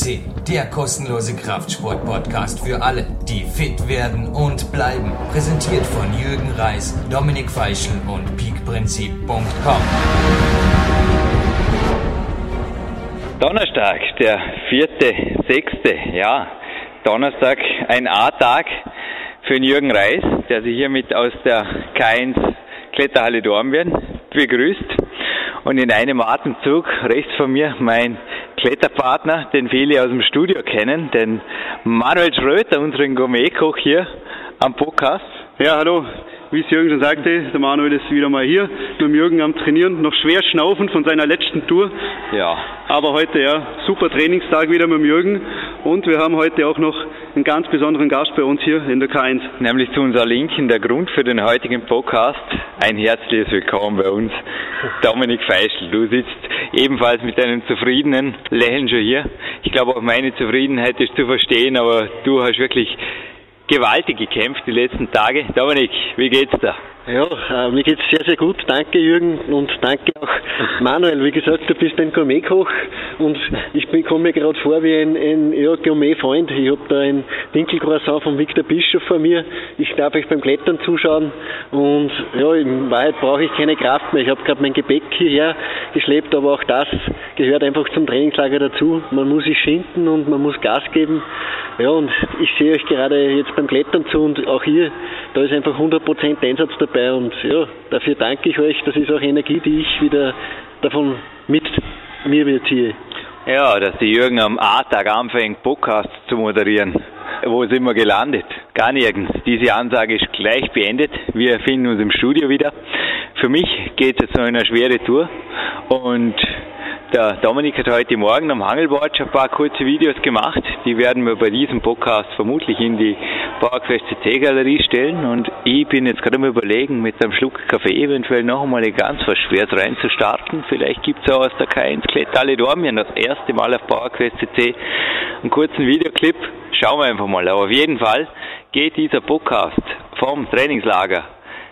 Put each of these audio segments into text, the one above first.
CC, der kostenlose Kraftsport-Podcast für alle, die fit werden und bleiben. Präsentiert von Jürgen Reis, Dominik Feischl und peakprinzip.com. Donnerstag, der vierte, sechste, ja, Donnerstag, ein A-Tag für den Jürgen Reis, der sich hiermit aus der K1 Kletterhalle Dornbirn begrüßt. Und in einem Atemzug rechts von mir mein Kletterpartner, den viele aus dem Studio kennen, den Manuel Schröter, unseren Gourmetkoch hier am Podcast. Ja, hallo. Wie es Jürgen schon sagte, der Manuel ist wieder mal hier, mit dem Jürgen am Trainieren, noch schwer schnaufend von seiner letzten Tour. Ja. Aber heute, ja, super Trainingstag wieder mit dem Jürgen. Und wir haben heute auch noch einen ganz besonderen Gast bei uns hier in der K1. Nämlich zu unserer Linken, der Grund für den heutigen Podcast. Ein herzliches Willkommen bei uns, Dominik Feischl. Du sitzt ebenfalls mit einem zufriedenen Lächeln schon hier. Ich glaube, auch meine Zufriedenheit ist zu verstehen, aber du hast wirklich gewaltig gekämpft die letzten Tage. Dominik, wie geht's da? Ja, äh, mir geht's sehr, sehr gut. Danke Jürgen und danke auch Manuel. Wie gesagt, du bist ein Gourmetkoch und ich komme mir gerade vor wie ein, ein ja, Gourmet-Freund. Ich habe da ein Dinkelcroissant von Victor Bischof vor mir. Ich darf euch beim Klettern zuschauen und ja, in Wahrheit brauche ich keine Kraft mehr. Ich habe gerade mein Gepäck hierher geschleppt, aber auch das gehört einfach zum Trainingslager dazu. Man muss sich schinden und man muss Gas geben. Ja, und ich sehe euch gerade jetzt beim Klettern zu und auch hier, da ist einfach 100% Einsatz dabei und ja, dafür danke ich euch. Das ist auch Energie, die ich wieder davon mit mir beziehe. Ja, dass die Jürgen am A-Tag anfängt, Podcast zu moderieren. Wo sind wir gelandet? Gar nirgends. Diese Ansage ist gleich beendet. Wir finden uns im Studio wieder. Für mich geht es jetzt noch eine schwere Tour und der Dominik hat heute Morgen am Hangelboard schon ein paar kurze Videos gemacht. Die werden wir bei diesem Podcast vermutlich in die PowerQuest CC Galerie stellen. Und ich bin jetzt gerade mal überlegen, mit einem Schluck Kaffee eventuell noch einmal ganz was Schweres reinzustarten. Vielleicht gibt es auch aus der K1 Klettalle Dormien das erste Mal auf PowerQuest CC einen kurzen Videoclip. Schauen wir einfach mal. Aber auf jeden Fall geht dieser Podcast vom Trainingslager,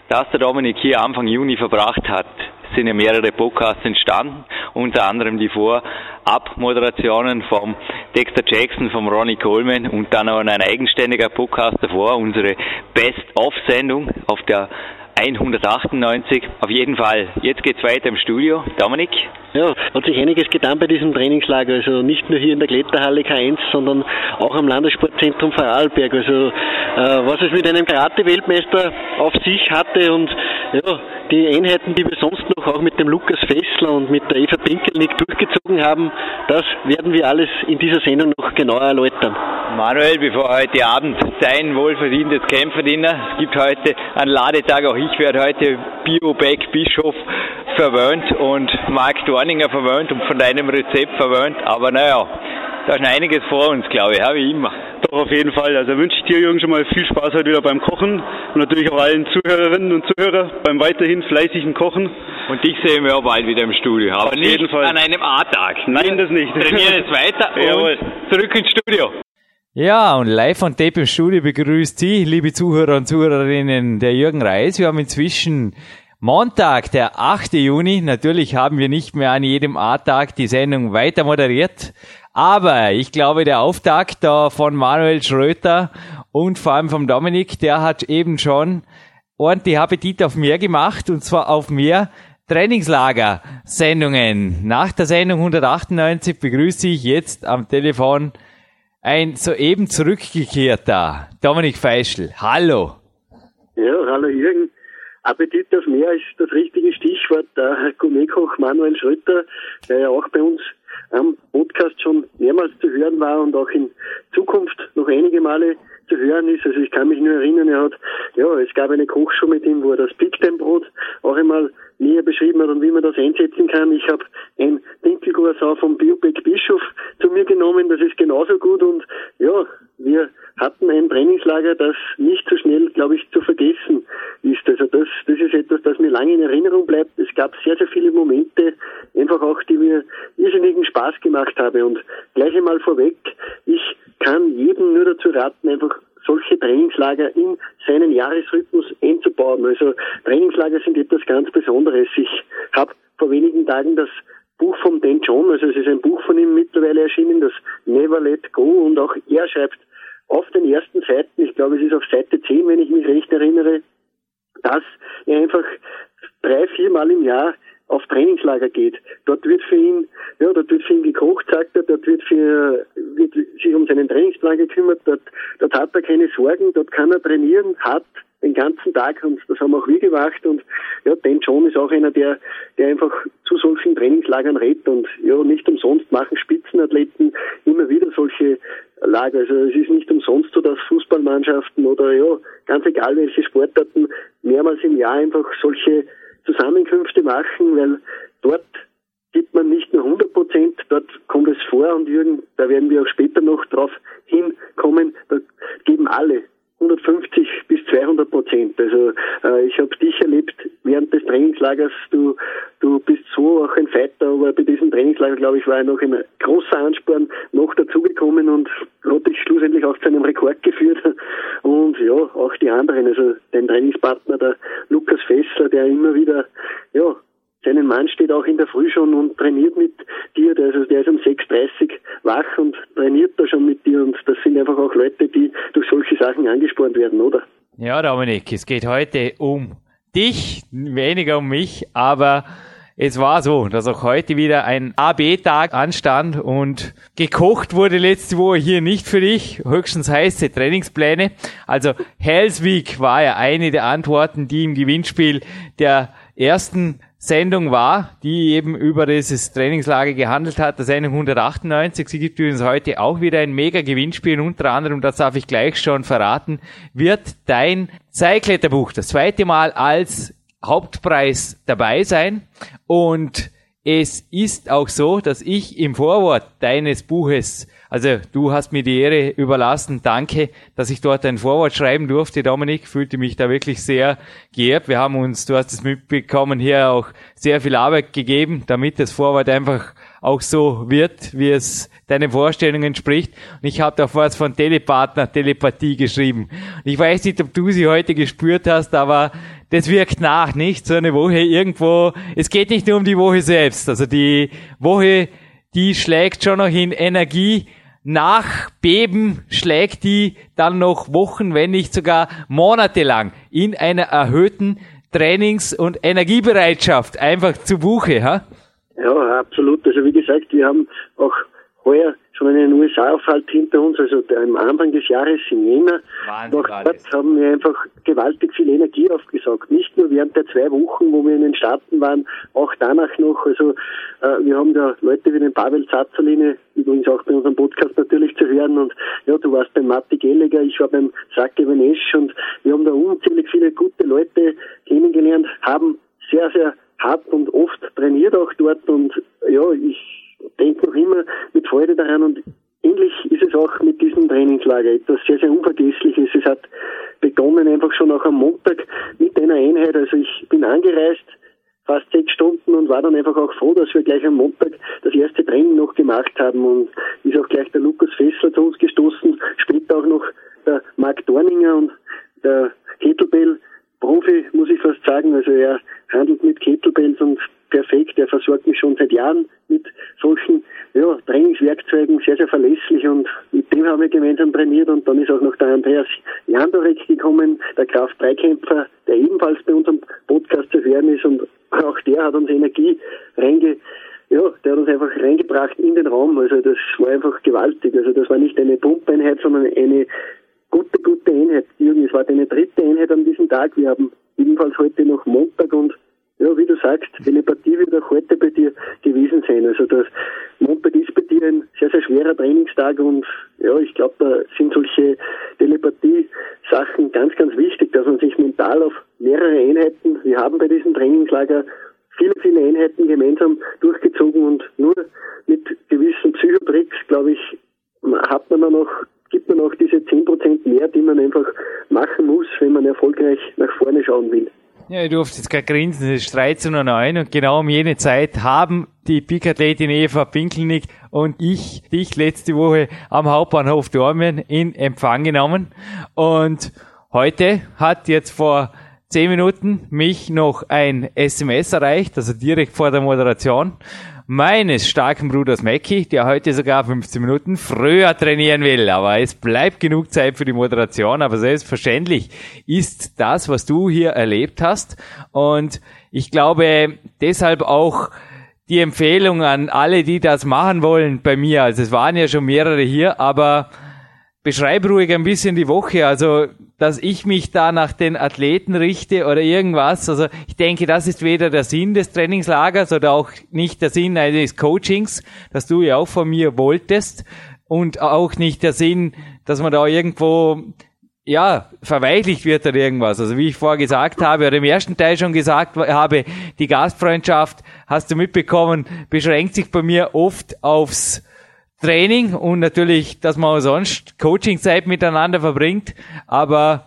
das der Dominik hier Anfang Juni verbracht hat, sind ja mehrere Podcasts entstanden, unter anderem die Vorabmoderationen vom Dexter Jackson, vom Ronnie Coleman und dann auch ein eigenständiger Podcast davor, unsere Best-of-Sendung auf der 198. Auf jeden Fall. Jetzt geht's weiter im Studio. Dominik? Ja, hat sich einiges getan bei diesem Trainingslager. Also nicht nur hier in der Kletterhalle K1, sondern auch am Landessportzentrum Vorarlberg. Also äh, was es mit einem Karate-Weltmeister auf sich hatte und ja, die Einheiten, die wir sonst noch auch mit dem Lukas Fessler und mit der Eva Pinkelnick durchgezogen haben, das werden wir alles in dieser Sendung noch genauer erläutern. Manuel, bevor heute Abend dein wohlverdientes Kämpferdiener, es gibt heute einen Ladetag, auch ich werde heute Bioback Bischof verwöhnt und Marc Dorninger verwöhnt und von deinem Rezept verwöhnt, aber naja, da ist noch einiges vor uns, glaube ich, wie immer. Doch, auf jeden Fall. Also wünsche ich dir, Jürgen, schon mal viel Spaß heute wieder beim Kochen und natürlich auch allen Zuhörerinnen und Zuhörern beim weiterhin fleißigen Kochen. Und dich sehen wir auch bald wieder im Studio, aber Auf nicht jeden Fall. an einem A-Tag. Nein, das nicht. Trainieren jetzt weiter Jawohl. und zurück ins Studio. Ja, und live on tape im Studio begrüßt Sie, liebe Zuhörer und Zuhörerinnen, der Jürgen Reis. Wir haben inzwischen Montag, der 8. Juni. Natürlich haben wir nicht mehr an jedem A-Tag die Sendung weiter moderiert. Aber ich glaube, der Auftakt da von Manuel Schröter und vor allem vom Dominik, der hat eben schon ordentlich Appetit auf mehr gemacht und zwar auf mehr Trainingslager-Sendungen. Nach der Sendung 198 begrüße ich jetzt am Telefon ein soeben zurückgekehrter Dominik Feischl. Hallo. Ja, hallo Jürgen. Appetit auf mehr ist das richtige Stichwort. Der Gourmetkoch Manuel Schröter, der ja auch bei uns am Podcast schon mehrmals zu hören war und auch in Zukunft noch einige Male zu hören ist. Also ich kann mich nur erinnern, er hat, ja, es gab eine Kochshow mit ihm, wo er das Big Time Brot auch einmal näher beschrieben hat und wie man das einsetzen kann. Ich habe ein Dinkelcroissant vom Biobeck Bischof zu mir genommen, das ist genauso gut und ja, wir hatten ein Trainingslager, das nicht so schnell, glaube ich, zu vergessen ist. Also das, das ist etwas, das mir lange in Erinnerung bleibt. Es gab sehr, sehr viele Momente, einfach auch, die mir irrsinnigen Spaß gemacht haben. Und gleich einmal vorweg, ich kann jedem nur dazu raten, einfach solche Trainingslager in seinen Jahresrhythmus einzubauen. Also Trainingslager sind etwas ganz Besonderes. Ich habe vor wenigen Tagen das Buch von Dan John, also es ist ein Buch von ihm mittlerweile erschienen, das Never Let Go und auch er schreibt auf den ersten Seiten, ich glaube es ist auf Seite 10, wenn ich mich recht erinnere, dass er einfach drei, viermal im Jahr auf Trainingslager geht. Dort wird für ihn, ja, dort wird für ihn gekocht, sagt er, dort wird für, wird sich um seinen Trainingsplan gekümmert, dort, dort hat er keine Sorgen, dort kann er trainieren, hat den ganzen Tag und das haben auch wir gemacht und ja, Dan John ist auch einer, der, der einfach zu solchen Trainingslagern redet und ja, nicht umsonst machen Spitzenathleten immer wieder solche Lager. Also es ist nicht umsonst so, dass Fußballmannschaften oder ja, ganz egal welche Sportarten mehrmals im Jahr einfach solche Zusammenkünfte machen, weil dort gibt man nicht nur 100 Prozent, dort kommt es vor und Jürgen, da werden wir auch später noch drauf hinkommen, da geben alle 150 bis 200 Prozent. Also äh, ich habe dich erlebt während des Trainingslagers. Du du bist so auch ein Fighter, aber bei diesem Trainingslager glaube ich war noch ein großer Ansporn noch dazugekommen und hat dich schlussendlich auch zu einem Rekord geführt. Und ja auch die anderen, also dein Trainingspartner der Lukas Fessler, der immer wieder ja seinen Mann steht auch in der Früh schon und trainiert mit dir. Der, also der ist um 6.30 wach und trainiert da schon mit dir. Und das sind einfach auch Leute, die durch solche Sachen angespornt werden, oder? Ja, Dominik, es geht heute um dich, weniger um mich, aber es war so, dass auch heute wieder ein AB-Tag anstand und gekocht wurde letzte Woche hier nicht für dich, höchstens heiße Trainingspläne. Also Hells Week war ja eine der Antworten, die im Gewinnspiel der ersten Sendung war, die eben über dieses Trainingslager gehandelt hat, der Sendung 198. Sie gibt übrigens heute auch wieder ein mega Gewinnspiel, unter anderem, das darf ich gleich schon verraten, wird dein Seilkletterbuch das zweite Mal als Hauptpreis dabei sein und es ist auch so, dass ich im Vorwort deines Buches also du hast mir die Ehre überlassen. Danke, dass ich dort ein Vorwort schreiben durfte, Dominik. Fühlte mich da wirklich sehr geehrt. Wir haben uns, du hast es mitbekommen, hier auch sehr viel Arbeit gegeben, damit das Vorwort einfach auch so wird, wie es deinen Vorstellungen entspricht. Und ich habe da was von Telepartner, Telepathie geschrieben. Und ich weiß nicht, ob du sie heute gespürt hast, aber das wirkt nach, nicht? So eine Woche irgendwo. Es geht nicht nur um die Woche selbst. Also die Woche, die schlägt schon noch in Energie nach Beben schlägt die dann noch Wochen, wenn nicht sogar Monate lang in einer erhöhten Trainings- und Energiebereitschaft einfach zu Buche. Ha? Ja, absolut. Also wie gesagt, wir haben auch heuer schon einen USA-Aufhalt hinter uns, also am Anfang des Jahres in Jena. Wahnsinn, Nach dort haben wir einfach gewaltig viel Energie aufgesaugt. Nicht nur während der zwei Wochen, wo wir in den Staaten waren, auch danach noch. Also äh, wir haben da Leute wie den Pavel Zazzaline, übrigens auch bei unserem Podcast natürlich zu hören. Und ja, du warst beim Matti Gelliger, ich war beim Sake Venesch und wir haben da unzählig viele gute Leute kennengelernt, haben sehr, sehr hart und oft trainiert auch dort und ja, ich denke noch immer mit Freude daran und ähnlich ist es auch mit diesem Trainingslager. Etwas sehr, sehr Unvergessliches. Es hat begonnen einfach schon auch am Montag mit einer Einheit. Also ich bin angereist, fast sechs Stunden und war dann einfach auch froh, dass wir gleich am Montag das erste Training noch gemacht haben und ist auch gleich der Lukas Fessler zu uns gestoßen, später auch noch der Marc Dorninger und der Kettlebell Profi, muss ich fast sagen. Also er handelt mit Kettlebells und perfekt. Er versorgt mich schon seit Jahren mit solchen ja, Trainingswerkzeugen, sehr, sehr verlässlich und mit dem haben wir gemeinsam trainiert und dann ist auch noch der Andreas Jandorek gekommen, der Kraft-3-Kämpfer, der ebenfalls bei unserem Podcast zu hören ist und auch der hat uns Energie reinge ja, der hat uns einfach reingebracht in den Raum. Also das war einfach gewaltig. Also das war nicht eine Pumpeinheit, sondern eine gute, gute Einheit. Jürgen, es war deine dritte Einheit an diesem Tag. Wir haben ebenfalls heute noch Montag und ja, wie du sagst, Telepathie wird auch heute bei dir gewesen sein. Also das Montag ist bei dir ein sehr, sehr schwerer Trainingstag und ja, ich glaube, da sind solche Telepathie-Sachen ganz, ganz wichtig, dass man sich mental auf mehrere Einheiten, wir haben bei diesem Trainingslager viele, viele Einheiten gemeinsam durchgezogen und nur mit gewissen Psychotricks, glaube ich, hat man dann noch gibt man auch diese 10% mehr, die man einfach machen muss, wenn man erfolgreich nach vorne schauen will. Ja, ich durfte jetzt gerade grinsen, es ist 13.09 Uhr und genau um jene Zeit haben die Peak-Athletin Eva Pinkelnick und ich dich letzte Woche am Hauptbahnhof Dormien in Empfang genommen und heute hat jetzt vor 10 Minuten mich noch ein SMS erreicht, also direkt vor der Moderation meines starken Bruders Mackie, der heute sogar 15 Minuten früher trainieren will. Aber es bleibt genug Zeit für die Moderation. Aber selbstverständlich ist das, was du hier erlebt hast. Und ich glaube deshalb auch die Empfehlung an alle, die das machen wollen bei mir. Also es waren ja schon mehrere hier, aber beschreib ruhig ein bisschen die Woche. Also dass ich mich da nach den Athleten richte oder irgendwas. Also ich denke, das ist weder der Sinn des Trainingslagers oder auch nicht der Sinn eines Coachings, das du ja auch von mir wolltest und auch nicht der Sinn, dass man da irgendwo ja, verweichlicht wird oder irgendwas. Also wie ich vorher gesagt habe oder im ersten Teil schon gesagt habe, die Gastfreundschaft, hast du mitbekommen, beschränkt sich bei mir oft aufs Training und natürlich, dass man auch sonst Coachingzeit miteinander verbringt, aber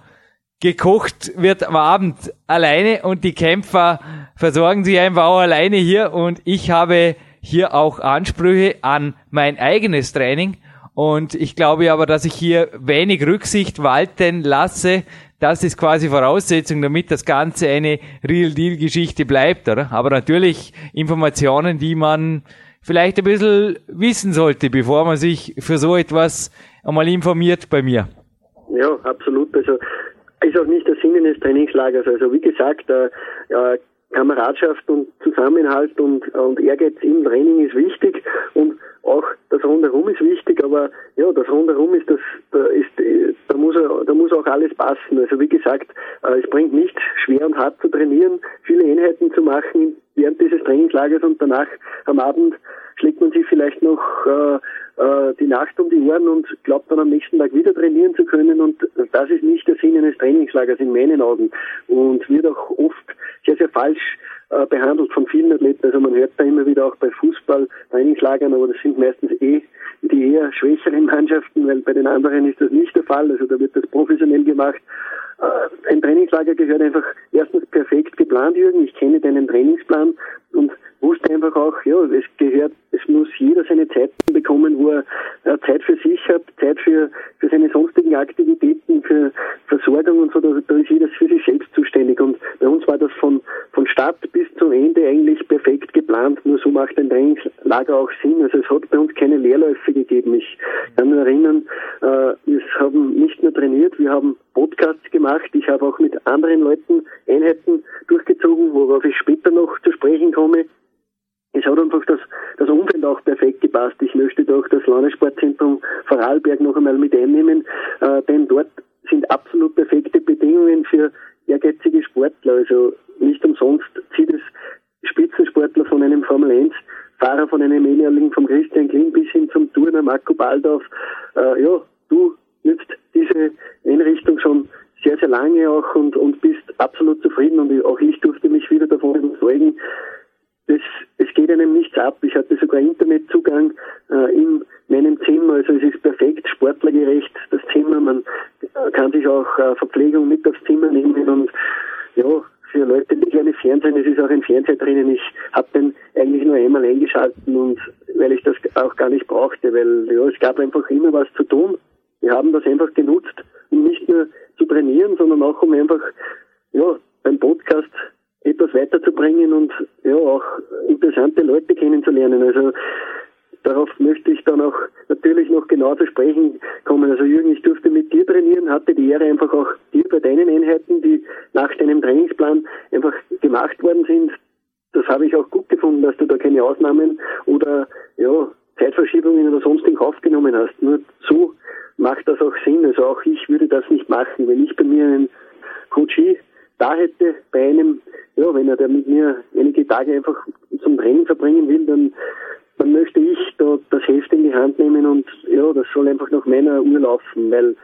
gekocht wird am Abend alleine und die Kämpfer versorgen sich einfach auch alleine hier und ich habe hier auch Ansprüche an mein eigenes Training und ich glaube aber, dass ich hier wenig Rücksicht walten lasse. Das ist quasi Voraussetzung, damit das Ganze eine Real-Deal-Geschichte bleibt, oder? Aber natürlich Informationen, die man vielleicht ein bisschen wissen sollte, bevor man sich für so etwas einmal informiert bei mir. Ja, absolut. Also ist auch nicht der Sinn eines Trainingslagers. Also wie gesagt, äh, äh, Kameradschaft und Zusammenhalt und, und Ehrgeiz im Training ist wichtig und auch das Rundherum ist wichtig, aber ja, das Rundherum ist das, da ist, da muss, da muss auch alles passen. Also wie gesagt, äh, es bringt nicht schwer und hart zu trainieren, viele Einheiten zu machen während dieses Trainingslagers und danach am Abend schlägt man sich vielleicht noch äh, äh, die Nacht um die Ohren und glaubt dann am nächsten Tag wieder trainieren zu können und das ist nicht der Sinn eines Trainingslagers in meinen Augen und wird auch oft sehr, sehr falsch äh, behandelt von vielen Athleten. Also man hört da immer wieder auch bei Fußball-Trainingslagern, aber das sind meistens eh die eher schwächeren Mannschaften, weil bei den anderen ist das nicht der Fall. Also da wird das professionell gemacht. Äh, ein Trainingslager gehört einfach erstens perfekt geplant, Jürgen. Ich kenne deinen Trainingsplan und wusste einfach auch, ja, es gehört, es muss jeder seine Zeit bekommen, wo er äh, Zeit für sich hat, Zeit für, für seine sonstigen Aktivitäten, für Versorgung und so, da, da ist jeder für sich selbst zuständig. Und bei uns war das von, von Start bis zum Ende eigentlich perfekt geplant, nur so macht ein Trainingslager auch Sinn. Also es hat bei uns keine Leerläufe gegeben. Ich kann nur erinnern, äh, wir haben nicht nur trainiert, wir haben Podcasts gemacht. Ich habe auch mit anderen Leuten Einheiten durchgezogen, worauf ich später noch zu sprechen komme es hat einfach das, das Umfeld auch perfekt gepasst. Ich möchte doch das Landessportzentrum Vorarlberg noch einmal mit einnehmen, äh, denn dort sind absolut perfekte Bedingungen für ehrgeizige Sportler. Also nicht umsonst zieht es Spitzensportler von einem Formel 1 Fahrer von einem ehemaligen vom Christian Klim bis hin zum Turner Marco Baldorf. Äh, ja, du nützt diese Einrichtung schon sehr, sehr lange auch und, und bist absolut zufrieden und auch ich durfte mich wieder davon überzeugen, das, es geht einem nichts ab. Ich hatte sogar Internetzugang äh, in meinem Zimmer, also es ist perfekt sportlergerecht, das Zimmer. Man kann sich auch äh, Verpflegung mit aufs Zimmer nehmen und ja, für Leute, die gerne Fernsehen, es ist auch ein Fernseher drinnen. Ich habe den eigentlich nur einmal eingeschalten und weil ich das auch gar nicht brauchte, weil ja, es gab einfach immer was zu tun. Wir haben das einfach genutzt, um nicht nur zu trainieren, sondern auch um einfach ja, beim Podcast etwas weiterzubringen und ja auch interessante Leute kennenzulernen. Also darauf möchte ich dann auch natürlich noch genau zu sprechen kommen. Also Jürgen, ich durfte mit dir trainieren, hatte die Ehre einfach auch dir bei deinen Einheiten, die nach deinem Trainingsplan einfach gemacht worden sind. Das habe ich auch gut gefunden, dass du da keine Ausnahmen oder ja, Zeitverschiebungen oder sonst in Kauf genommen hast. Nur so macht das auch Sinn. Also auch ich würde das nicht machen, wenn ich bei mir einen Coachie da hätte bei einem, ja, wenn er da mit mir einige Tage einfach zum Training verbringen will, dann, dann möchte ich da das Heft in die Hand nehmen und ja, das soll einfach nach meiner Uhr laufen, weil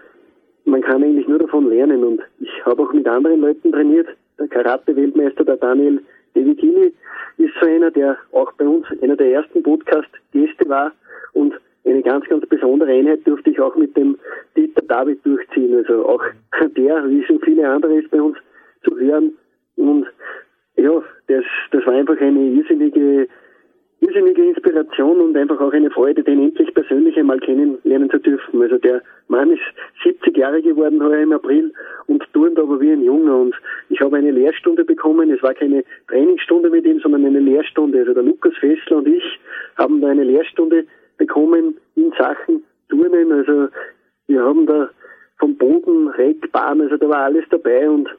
man kann eigentlich nur davon lernen und ich habe auch mit anderen Leuten trainiert. Der Karate-Weltmeister, der Daniel Devitini, ist so einer, der auch bei uns einer der ersten Podcast-Gäste war und eine ganz, ganz besondere Einheit durfte ich auch mit dem Dieter David durchziehen. Also auch der, wie so viele andere, ist bei uns zu hören. Und ja, das, das war einfach eine irrsinnige, irrsinnige Inspiration und einfach auch eine Freude, den endlich persönlich einmal kennenlernen zu dürfen. Also der Mann ist 70 Jahre geworden heuer im April und turnt aber wie ein Junger. Und ich habe eine Lehrstunde bekommen. Es war keine Trainingsstunde mit ihm, sondern eine Lehrstunde. Also der Lukas Fessler und ich haben da eine Lehrstunde bekommen in Sachen Turnen. Also wir haben da vom Boden, Reckbahn, also da war alles dabei und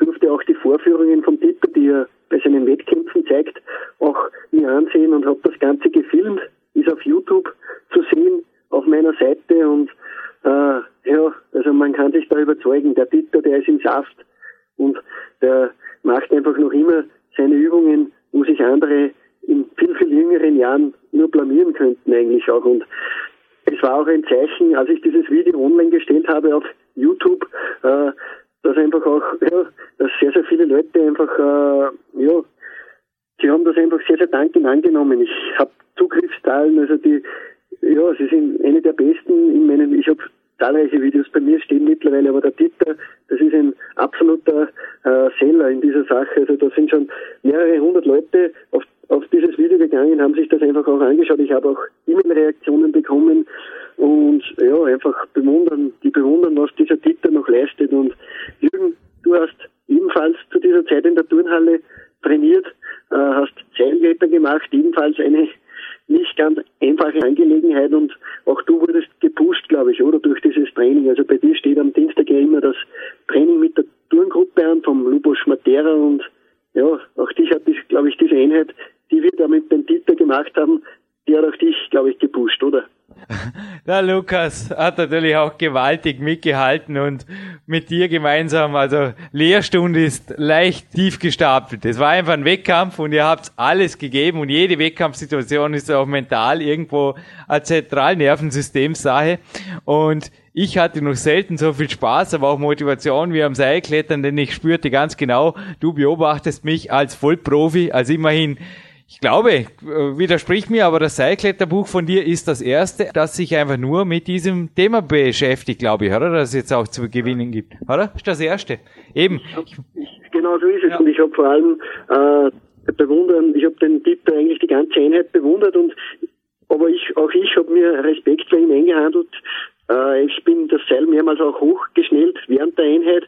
durfte auch die Vorführungen von Dieter, die er bei seinen Wettkämpfen zeigt, auch mir ansehen und habe das Ganze gefilmt, ist auf YouTube zu sehen auf meiner Seite und äh, ja, also man kann sich da überzeugen, der Dieter, der ist im Saft und der macht einfach noch immer seine Übungen, wo sich andere in viel, viel jüngeren Jahren nur blamieren könnten eigentlich auch. Und es war auch ein Zeichen, als ich dieses Video online gestellt habe auf YouTube, äh, dass einfach auch, ja, dass sehr, sehr viele Leute einfach, äh, ja, sie haben das einfach sehr, sehr dankend angenommen. Ich habe Zugriffszahlen, also die, ja, sie sind eine der besten in meinen, ich habe zahlreiche Videos bei mir stehen mittlerweile, aber der Dieter, das ist ein absoluter äh, Seller in dieser Sache. Also da sind schon mehrere hundert Leute auf, auf dieses Video gegangen, haben sich das einfach auch angeschaut. Ich habe auch E-Mail-Reaktionen bekommen und ja, einfach bewundern, die bewundern, was dieser Dieter noch leistet. Und Jürgen, du hast ebenfalls zu dieser Zeit in der Turnhalle trainiert, äh, hast Seilklettern gemacht, ebenfalls eine nicht ganz einfache Angelegenheit und auch du wurdest gepusht, glaube ich, oder durch dieses Training. Also bei dir steht am Dienstag ja immer das Training mit der Turngruppe an vom Lubos Matera und ja, auch dich hat, glaube ich, diese Einheit, die wir da mit dem Dieter gemacht haben, die hat auch dich, glaube ich, gepusht, oder? Der Lukas hat natürlich auch gewaltig mitgehalten und mit dir gemeinsam, also Lehrstunde ist leicht tief gestapelt. Es war einfach ein Wettkampf und ihr habt alles gegeben und jede Wettkampfsituation ist auch mental irgendwo eine Zentralnervensystemsache und ich hatte noch selten so viel Spaß, aber auch Motivation wie am Seilklettern, denn ich spürte ganz genau, du beobachtest mich als Vollprofi, als immerhin ich glaube, äh, widersprich mir, aber das Seilkletterbuch von dir ist das erste, das sich einfach nur mit diesem Thema beschäftigt, glaube ich, oder? Dass es jetzt auch zu gewinnen gibt, oder? Ist das erste. Eben. Genau so ist es. Ja. Und ich habe vor allem äh, bewundern, ich habe den Dieter eigentlich die ganze Einheit bewundert und aber ich, auch ich habe mir Respekt für ihn eingehandelt, äh, ich bin das Seil mehrmals auch hochgeschnellt während der Einheit.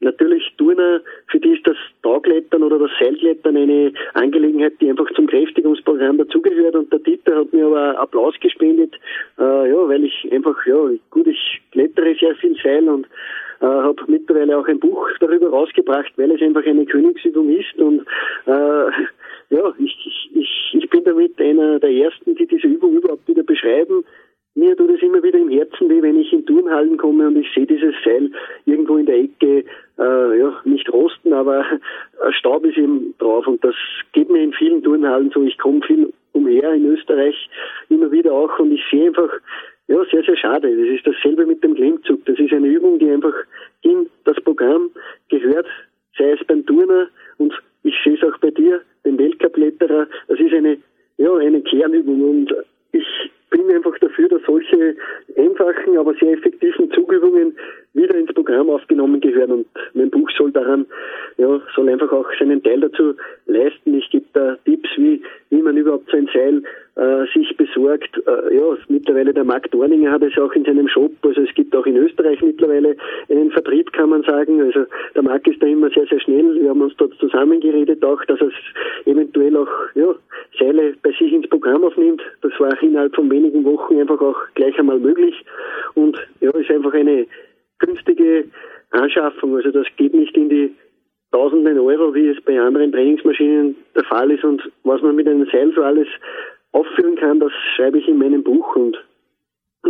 Natürlich Turner, für die ist das Tauglettern oder das Seilklettern eine Angelegenheit, die einfach zum Kräftigungsprogramm dazugehört. Und der Dieter hat mir aber Applaus gespendet, äh, ja, weil ich einfach, ja, gut, ich klettere sehr viel Seil und äh, habe mittlerweile auch ein Buch darüber rausgebracht, weil es einfach eine Königsübung ist. Und äh, ja, ich, ich, ich bin damit einer der Ersten, die diese Übung überhaupt wieder beschreiben mir tut es immer wieder im Herzen weh, wenn ich in Turnhallen komme und ich sehe dieses Seil irgendwo in der Ecke, äh, ja, nicht rosten, aber Staub ist eben drauf und das geht mir in vielen Turnhallen so. Ich komme viel umher in Österreich immer wieder auch und ich sehe einfach, ja, sehr, sehr schade. Das ist dasselbe mit dem Klimmzug. Das ist eine Übung, die einfach in das Programm gehört, sei es beim Turner und ich sehe es auch bei dir, dem Weltcup-Letterer. Das ist eine, ja, eine Kernübung und ich bin einfach dafür, dass solche einfachen, aber sehr effektiven Zugübungen wieder ins Programm aufgenommen gehören und mein Buch soll daran, ja, soll einfach auch seinen Teil dazu leisten. Ich gebe da Tipps, wie, wie man überhaupt sein Seil äh, sich besorgt. Äh, ja, mittlerweile der Marc Dorninger hat es auch in seinem Shop, also es gibt auch in Österreich mittlerweile einen Vertrieb, kann man sagen. Also der Marc ist da immer sehr, sehr schnell. Wir haben uns dort zusammengeredet auch, dass es eventuell auch ja, Seile bei sich ins Programm aufnimmt. Das war innerhalb von wenigen Wochen einfach auch gleich einmal möglich. Und ja, ist einfach eine günstige Anschaffung. Also das geht nicht in die Tausenden Euro, wie es bei anderen Trainingsmaschinen der Fall ist. Und was man mit einem Seil so alles aufführen kann, das schreibe ich in meinem Buch. Und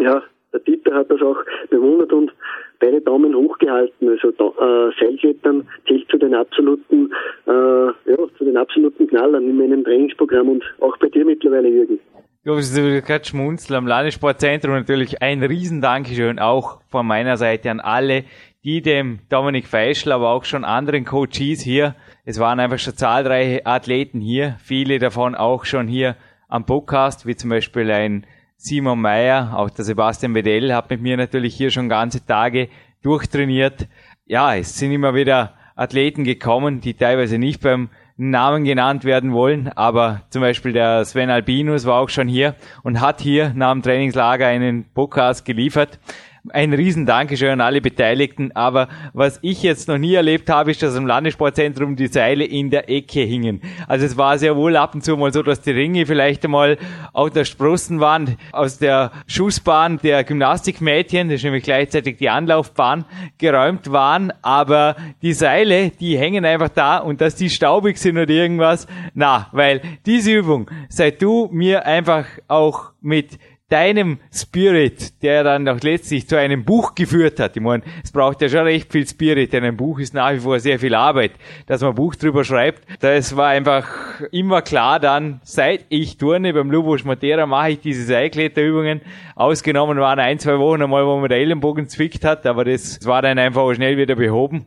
ja, der Dieter hat das auch bewundert und beide Daumen hochgehalten. Also äh, Seilklettern zählt zu den absoluten, äh, ja, zu den absoluten Knallern in meinem Trainingsprogramm und auch bei dir mittlerweile, Jürgen. Ist gerade schmunzeln am Landessportzentrum natürlich ein Riesendankeschön auch von meiner Seite an alle, die dem Dominik Feischl, aber auch schon anderen Coaches hier, es waren einfach schon zahlreiche Athleten hier, viele davon auch schon hier am Podcast, wie zum Beispiel ein Simon Meyer, auch der Sebastian Wedell hat mit mir natürlich hier schon ganze Tage durchtrainiert. Ja, es sind immer wieder Athleten gekommen, die teilweise nicht beim Namen genannt werden wollen, aber zum Beispiel der Sven Albinus war auch schon hier und hat hier nach dem Trainingslager einen Podcast geliefert. Ein riesen Dankeschön an alle Beteiligten. Aber was ich jetzt noch nie erlebt habe, ist, dass im Landessportzentrum die Seile in der Ecke hingen. Also es war sehr wohl ab und zu mal so, dass die Ringe vielleicht einmal auf der Sprossen waren, aus der Schussbahn der Gymnastikmädchen, das ist nämlich gleichzeitig die Anlaufbahn, geräumt waren. Aber die Seile, die hängen einfach da und dass die staubig sind oder irgendwas, na, weil diese Übung, seit du mir einfach auch mit deinem Spirit, der dann auch letztlich zu einem Buch geführt hat. Ich meine, es braucht ja schon recht viel Spirit, denn ein Buch ist nach wie vor sehr viel Arbeit, dass man ein Buch drüber schreibt. Das war einfach immer klar dann, seit ich turne beim Lubos Matera, mache ich diese Seilkletterübungen. Ausgenommen waren ein, zwei Wochen einmal, wo man der Ellenbogen zwickt hat, aber das war dann einfach schnell wieder behoben.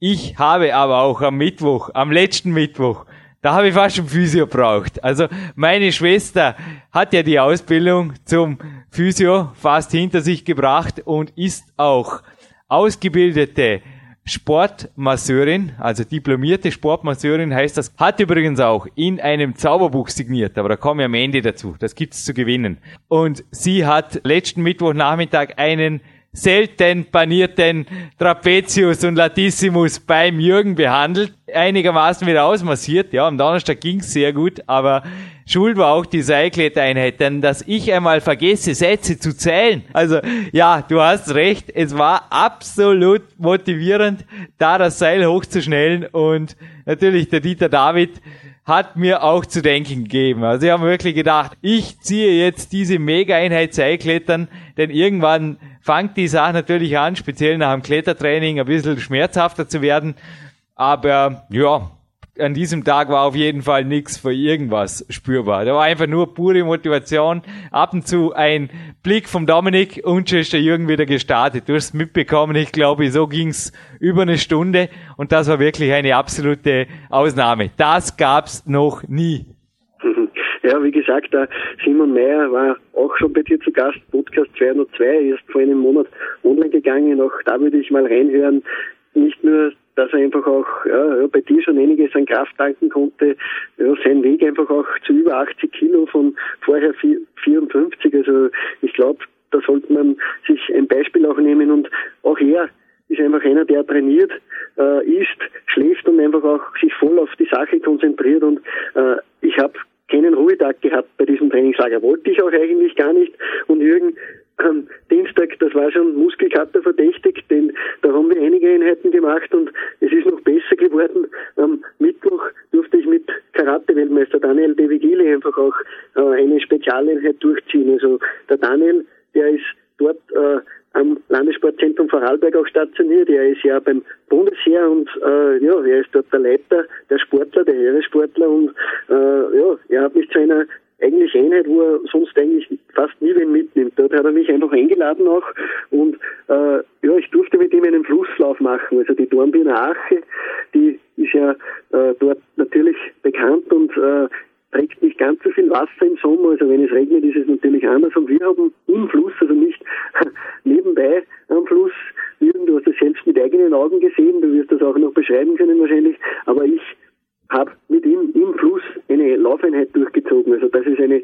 Ich habe aber auch am Mittwoch, am letzten Mittwoch, da habe ich fast schon Physio braucht. Also meine Schwester hat ja die Ausbildung zum Physio fast hinter sich gebracht und ist auch ausgebildete Sportmasseurin, also diplomierte Sportmasseurin heißt das, hat übrigens auch in einem Zauberbuch signiert, aber da komme ich am Ende dazu, das gibt's zu gewinnen. Und sie hat letzten Mittwochnachmittag einen selten panierten Trapezius und Latissimus beim Jürgen behandelt, einigermaßen wieder ausmassiert. Ja, am Donnerstag ging's sehr gut, aber schuld war auch die Seilklettereinheit, denn dass ich einmal vergesse, Sätze zu zählen. Also ja, du hast recht, es war absolut motivierend, da das Seil hochzuschnellen und natürlich der Dieter David hat mir auch zu denken gegeben. Also ich habe wirklich gedacht, ich ziehe jetzt diese Mega-Einheit Seilklettern, denn irgendwann fängt die Sache natürlich an, speziell nach dem Klettertraining, ein bisschen schmerzhafter zu werden. Aber ja, an diesem Tag war auf jeden Fall nichts für irgendwas spürbar. Da war einfach nur pure Motivation. Ab und zu ein Blick vom Dominik und schon ist der Jürgen wieder gestartet. Du hast mitbekommen, ich glaube, so ging's über eine Stunde und das war wirklich eine absolute Ausnahme. Das gab's noch nie. Ja, wie gesagt, der Simon Meyer war auch schon bei dir zu Gast, Podcast 202, er ist vor einem Monat online gegangen, auch da würde ich mal reinhören. Nicht nur dass er einfach auch ja, bei dir schon einiges an Kraft tanken konnte. Ja, sein Weg einfach auch zu über 80 Kilo von vorher 54. Also ich glaube, da sollte man sich ein Beispiel auch nehmen und auch er ist einfach einer, der trainiert, äh, isst, schläft und einfach auch sich voll auf die Sache konzentriert und äh, ich habe keinen Ruhetag gehabt bei diesem Trainingslager. Wollte ich auch eigentlich gar nicht. Und Jürgen, am Dienstag, das war schon Muskelkater verdächtig, denn da haben wir einige Einheiten gemacht und es ist noch besser geworden. Am Mittwoch durfte ich mit Karate-Weltmeister Daniel De Vigili einfach auch äh, eine Spezialeinheit durchziehen. Also der Daniel, der ist dort äh, am Landessportzentrum Vorarlberg auch stationiert. Er ist ja beim Bundesheer und äh, ja, er ist dort der Leiter, der Sportler, der Heeressportler und äh, ja, er hat mich zu einer eigentlich Einheit, wo er sonst eigentlich fast nie wen mitnimmt. Dort hat er mich einfach eingeladen auch und äh, ja, ich durfte mit ihm einen Flusslauf machen. Also die Dornbirner Ache, die ist ja äh, dort natürlich bekannt und äh, trägt nicht ganz so viel Wasser im Sommer. Also wenn es regnet, ist es natürlich anders. Und wir haben im Fluss, also nicht nebenbei am Fluss, du hast das selbst mit eigenen Augen gesehen, du wirst das auch noch beschreiben können wahrscheinlich, aber ich habe mit ihm im Fluss eine Laufeinheit durchgezogen. Also das ist eine,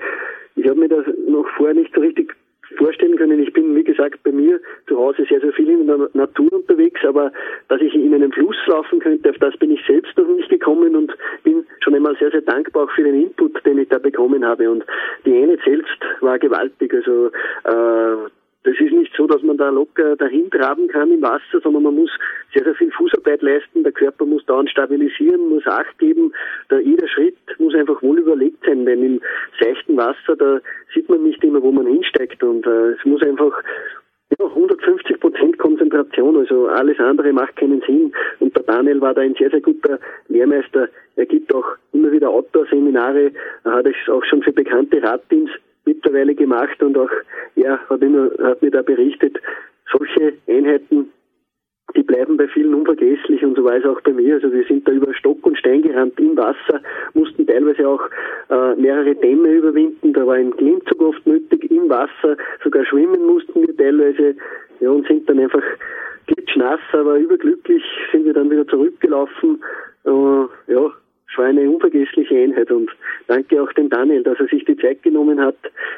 ich habe mir das noch vorher nicht so richtig vorstellen können. Ich bin, wie gesagt, bei mir zu Hause sehr, sehr viel in der Natur unterwegs, aber dass ich in einem Fluss laufen könnte, auf das bin ich selbst noch nicht gekommen und schon einmal sehr, sehr dankbar auch für den Input, den ich da bekommen habe. Und die eine selbst war gewaltig. Also äh, das ist nicht so, dass man da locker dahin traben kann im Wasser, sondern man muss sehr, sehr viel Fußarbeit leisten. Der Körper muss dauernd stabilisieren, muss Acht geben. Der, jeder Schritt muss einfach wohl überlegt sein, denn im seichten Wasser, da sieht man nicht immer, wo man hinsteigt. Und äh, es muss einfach ja, 150 Prozent Konzentration, also alles andere macht keinen Sinn. Und der Daniel war da ein sehr, sehr guter Lehrmeister. Er gibt auch immer wieder Outdoor-Seminare, er hat es auch schon für bekannte Radteams mittlerweile gemacht und auch er hat, immer, hat mir da berichtet, solche Einheiten, die bleiben bei vielen unvergesslich und so war es auch bei mir. Also wir sind da über Stock und Stein gerannt im Wasser, mussten teilweise auch äh, mehrere Dämme überwinden, da war ein Klimmzug oft nötig im Wasser, sogar schwimmen mussten wir teilweise ja, und sind dann einfach klitschnass, aber überglücklich sind wir dann wieder zurückgelaufen. Äh, ja, es war eine unvergessliche Einheit und danke auch dem Daniel, dass er sich die Zeit genommen hat.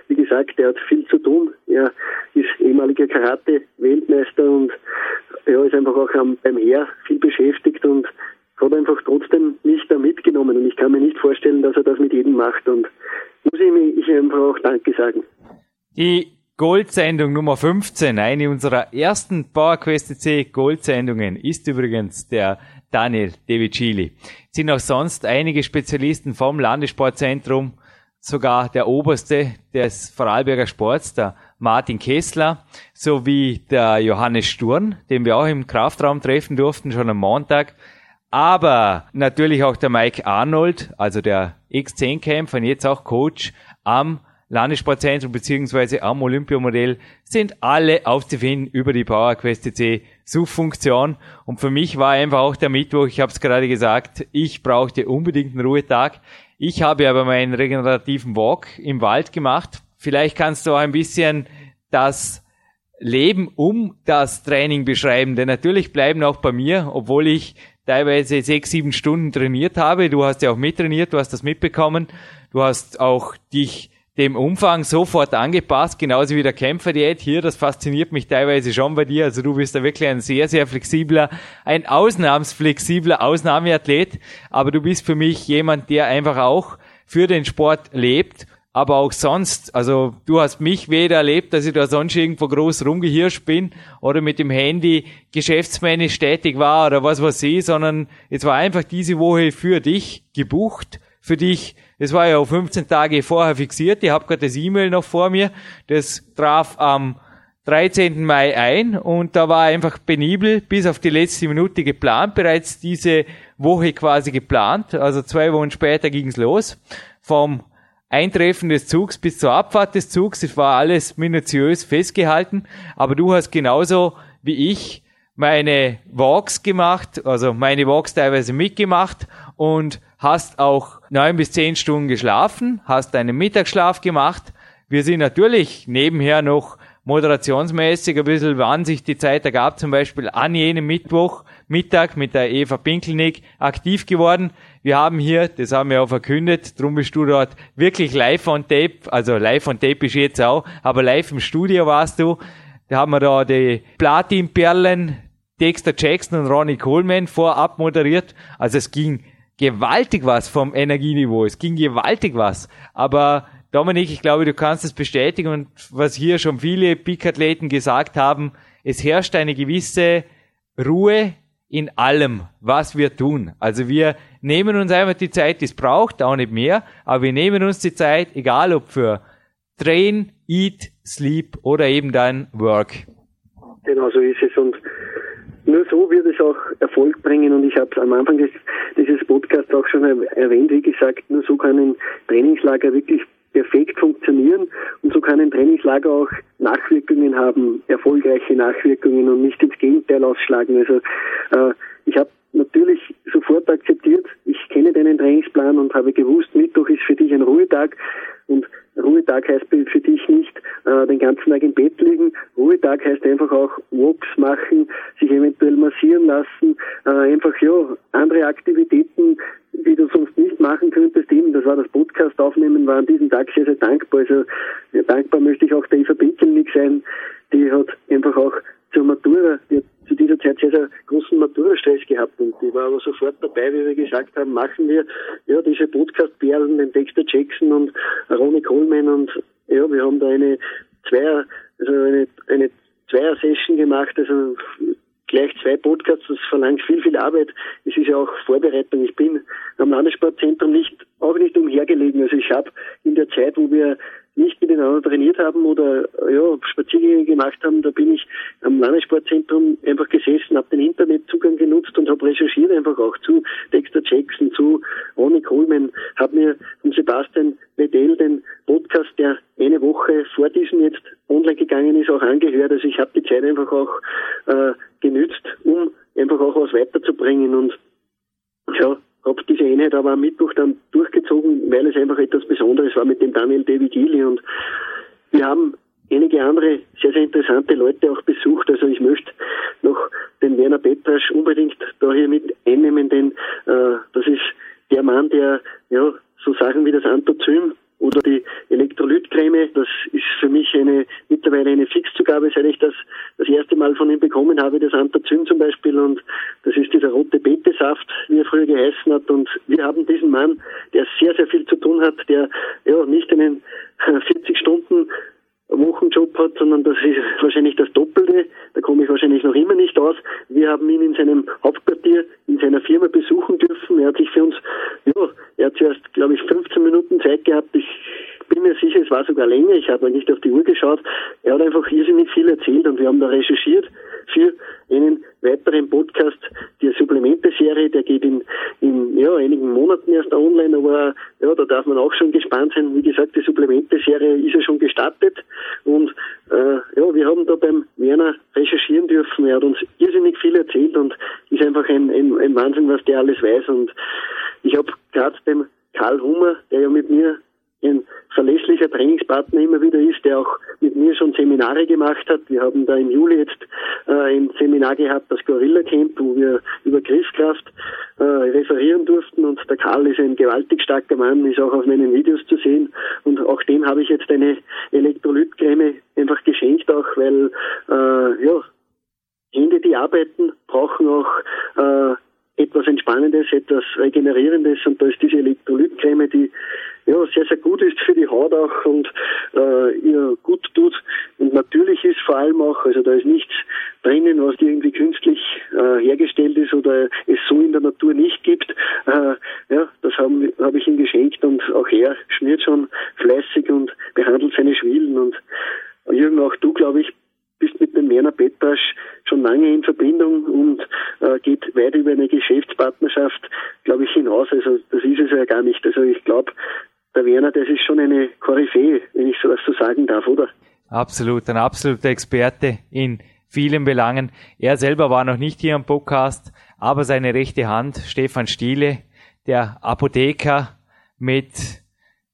Wie gesagt, er hat viel zu tun. Er ist ehemaliger Karate-Weltmeister und er ist einfach auch beim Heer viel beschäftigt und hat einfach trotzdem mich da mitgenommen und ich kann mir nicht vorstellen, dass er das mit jedem macht und muss ihm ich einfach auch Danke sagen. Die Goldsendung Nummer 15, eine unserer ersten PowerQuest C Goldsendungen, ist übrigens der Daniel Devicili. Sind auch sonst einige Spezialisten vom Landessportzentrum, sogar der Oberste des Vorarlberger Sports, der Martin Kessler, sowie der Johannes Sturm, den wir auch im Kraftraum treffen durften, schon am Montag. Aber natürlich auch der Mike Arnold, also der X10-Kämpfer und jetzt auch Coach am Landessportzentrum beziehungsweise am Olympiamodell sind alle aufzufinden über die PowerQuest C Suchfunktion. Und für mich war einfach auch der Mittwoch, ich habe es gerade gesagt, ich brauchte unbedingt einen Ruhetag. Ich habe aber meinen regenerativen Walk im Wald gemacht. Vielleicht kannst du auch ein bisschen das Leben um das Training beschreiben, denn natürlich bleiben auch bei mir, obwohl ich teilweise sechs, sieben Stunden trainiert habe. Du hast ja auch mittrainiert, du hast das mitbekommen. Du hast auch dich dem Umfang sofort angepasst, genauso wie der Kämpferdiät hier. Das fasziniert mich teilweise schon bei dir. Also du bist da wirklich ein sehr, sehr flexibler, ein ausnahmsflexibler Ausnahmeathlet. Aber du bist für mich jemand, der einfach auch für den Sport lebt. Aber auch sonst, also du hast mich weder erlebt, dass ich da sonst irgendwo groß rumgehirscht bin oder mit dem Handy geschäftsmännisch tätig war oder was weiß ich, sondern es war einfach diese Woche für dich gebucht, für dich das war ja auf 15 Tage vorher fixiert. Ich habe gerade das E-Mail noch vor mir. Das traf am 13. Mai ein und da war einfach penibel bis auf die letzte Minute geplant, bereits diese Woche quasi geplant. Also zwei Wochen später ging's los. Vom Eintreffen des Zugs bis zur Abfahrt des Zugs. Es war alles minutiös festgehalten. Aber du hast genauso wie ich meine Walks gemacht, also meine Walks teilweise mitgemacht und hast auch neun bis zehn Stunden geschlafen, hast einen Mittagsschlaf gemacht. Wir sind natürlich nebenher noch moderationsmäßig ein bisschen, wann sich die Zeit ergab, zum Beispiel an jenem Mittwoch, Mittag mit der Eva Pinkelnick aktiv geworden. Wir haben hier, das haben wir auch verkündet, drum bist du dort wirklich live on tape, also live on tape ist jetzt auch, aber live im Studio warst du. Da haben wir da die Platin-Perlen, Dexter Jackson und Ronnie Coleman vorab moderiert. Also es ging gewaltig was vom Energieniveau. Es ging gewaltig was. Aber Dominik, ich glaube, du kannst es bestätigen und was hier schon viele Peak-Athleten gesagt haben, es herrscht eine gewisse Ruhe in allem, was wir tun. Also wir nehmen uns einfach die Zeit, die es braucht, auch nicht mehr, aber wir nehmen uns die Zeit, egal ob für Train, Eat, Sleep oder eben dann Work. Genau so ist es und nur so wird es auch Erfolg bringen und ich habe es am Anfang des, dieses Podcasts auch schon erwähnt, wie gesagt, nur so kann ein Trainingslager wirklich perfekt funktionieren und so kann ein Trainingslager auch Nachwirkungen haben, erfolgreiche Nachwirkungen und nicht ins Gegenteil ausschlagen. Also äh, ich habe natürlich sofort akzeptiert, ich kenne deinen Trainingsplan und habe gewusst, Mittwoch ist für dich ein Ruhetag und Ruhetag heißt für dich nicht äh, den ganzen Tag im Bett liegen. Ruhetag heißt einfach auch Walks machen, sich eventuell massieren lassen, äh, einfach ja andere Aktivitäten, die du sonst nicht machen könntest. Eben, das war das Podcast aufnehmen, war an diesem Tag sehr, sehr dankbar. Also ja, dankbar möchte ich auch der Eva Pinkelnick sein, die hat einfach auch zur Matura, die hat zu dieser Zeit sehr, sehr großen Matura-Stress gehabt und die war aber sofort dabei, wie wir gesagt haben, machen wir ja diese Podcast-Perlen, den Dexter Jackson und Ronnie Coleman und ja, wir haben da eine Zweier, also eine, eine Zweier-Session gemacht, also gleich zwei Podcasts, das verlangt viel, viel Arbeit. Es ist ja auch Vorbereitung. Ich bin am Landessportzentrum nicht, auch nicht umhergelegen. Also ich habe in der Zeit, wo wir nicht miteinander trainiert haben oder ja, Spaziergänge gemacht haben, da bin ich am Landessportzentrum einfach gesessen, habe den Internetzugang genutzt und habe recherchiert einfach auch zu Dexter Jackson, zu Ronnie Coleman, habe mir von Sebastian Wedell den Podcast, der eine Woche vor diesem jetzt online gegangen ist, auch angehört. Also ich habe die Zeit einfach auch äh, genützt, um einfach auch was weiterzubringen und ja, habe diese Einheit aber am Mittwoch dann durchgezogen, weil es einfach etwas Besonderes war mit dem Daniel David Gili und wir haben einige andere sehr, sehr interessante Leute auch besucht. Also ich möchte noch den Werner Petrasch unbedingt da hier mit einnehmen, denn äh, das ist der Mann, der, ja, so Sachen wie das Anthozym oder die Elektrolytcreme, das ist für mich eine mittlerweile eine Fixzugabe, seit ich das das erste Mal von ihm bekommen habe, das Anthrazym zum Beispiel und das ist dieser rote Betesaft, wie er früher geheißen hat und wir haben diesen Mann, der sehr, sehr viel zu tun hat, der ja nicht einen 40 Stunden Wochenjob hat, sondern das ist wahrscheinlich das Doppelte. Da komme ich wahrscheinlich noch immer nicht aus. Wir haben ihn in seinem Hauptquartier, in seiner Firma besuchen dürfen. Er hat sich für uns, ja, er hat zuerst, glaube ich, 15 Minuten Zeit gehabt. Ich bin mir sicher, es war Ich habe nicht auf die Uhr geschaut. Er hat einfach irrsinnig viel erzählt und wir haben da recherchiert für einen weiteren Podcast, die Supplemente-Serie, der geht in, in ja, einigen Monaten erst online, aber ja, da darf man auch schon gespannt sein. Wie gesagt, die Supplemente-Serie ist ja schon gestartet und äh, ja, wir haben da beim Werner recherchieren dürfen. Er hat uns irrsinnig viel erzählt und ist einfach ein, ein, ein Wahnsinn, was der alles weiß. Und ich habe gerade beim Karl Hummer, der ja mit mir verlässlicher Trainingspartner immer wieder ist, der auch mit mir schon Seminare gemacht hat. Wir haben da im Juli jetzt äh, ein Seminar gehabt, das Gorilla Camp, wo wir über Griffkraft äh, referieren durften und der Karl ist ein gewaltig starker Mann, ist auch auf meinen Videos zu sehen und auch dem habe ich jetzt eine Elektrolytcreme einfach geschenkt, auch weil äh, ja, Hände, die arbeiten, brauchen auch äh, etwas Entspannendes, etwas Regenerierendes und da ist diese Elektrolytcreme, die ja, sehr, sehr gut ist für die Haut auch und äh, ihr gut tut und natürlich ist vor allem auch, also da ist nichts drinnen, was irgendwie künstlich äh, hergestellt ist oder es so in der Natur nicht gibt. Äh, ja, das habe hab ich ihm geschenkt und auch er schmiert schon fleißig und behandelt seine Schwielen und Jürgen, auch du, glaube ich, bist mit dem Werner Petrasch schon lange in Verbindung und äh, geht weit über eine Geschäftspartnerschaft, glaube ich, hinaus. Also das ist es ja gar nicht. Also ich glaube, der Werner, das ist schon eine Koryphäe, wenn ich sowas so sagen darf, oder? Absolut, ein absoluter Experte in vielen Belangen. Er selber war noch nicht hier am Podcast, aber seine rechte Hand, Stefan Stiele, der Apotheker mit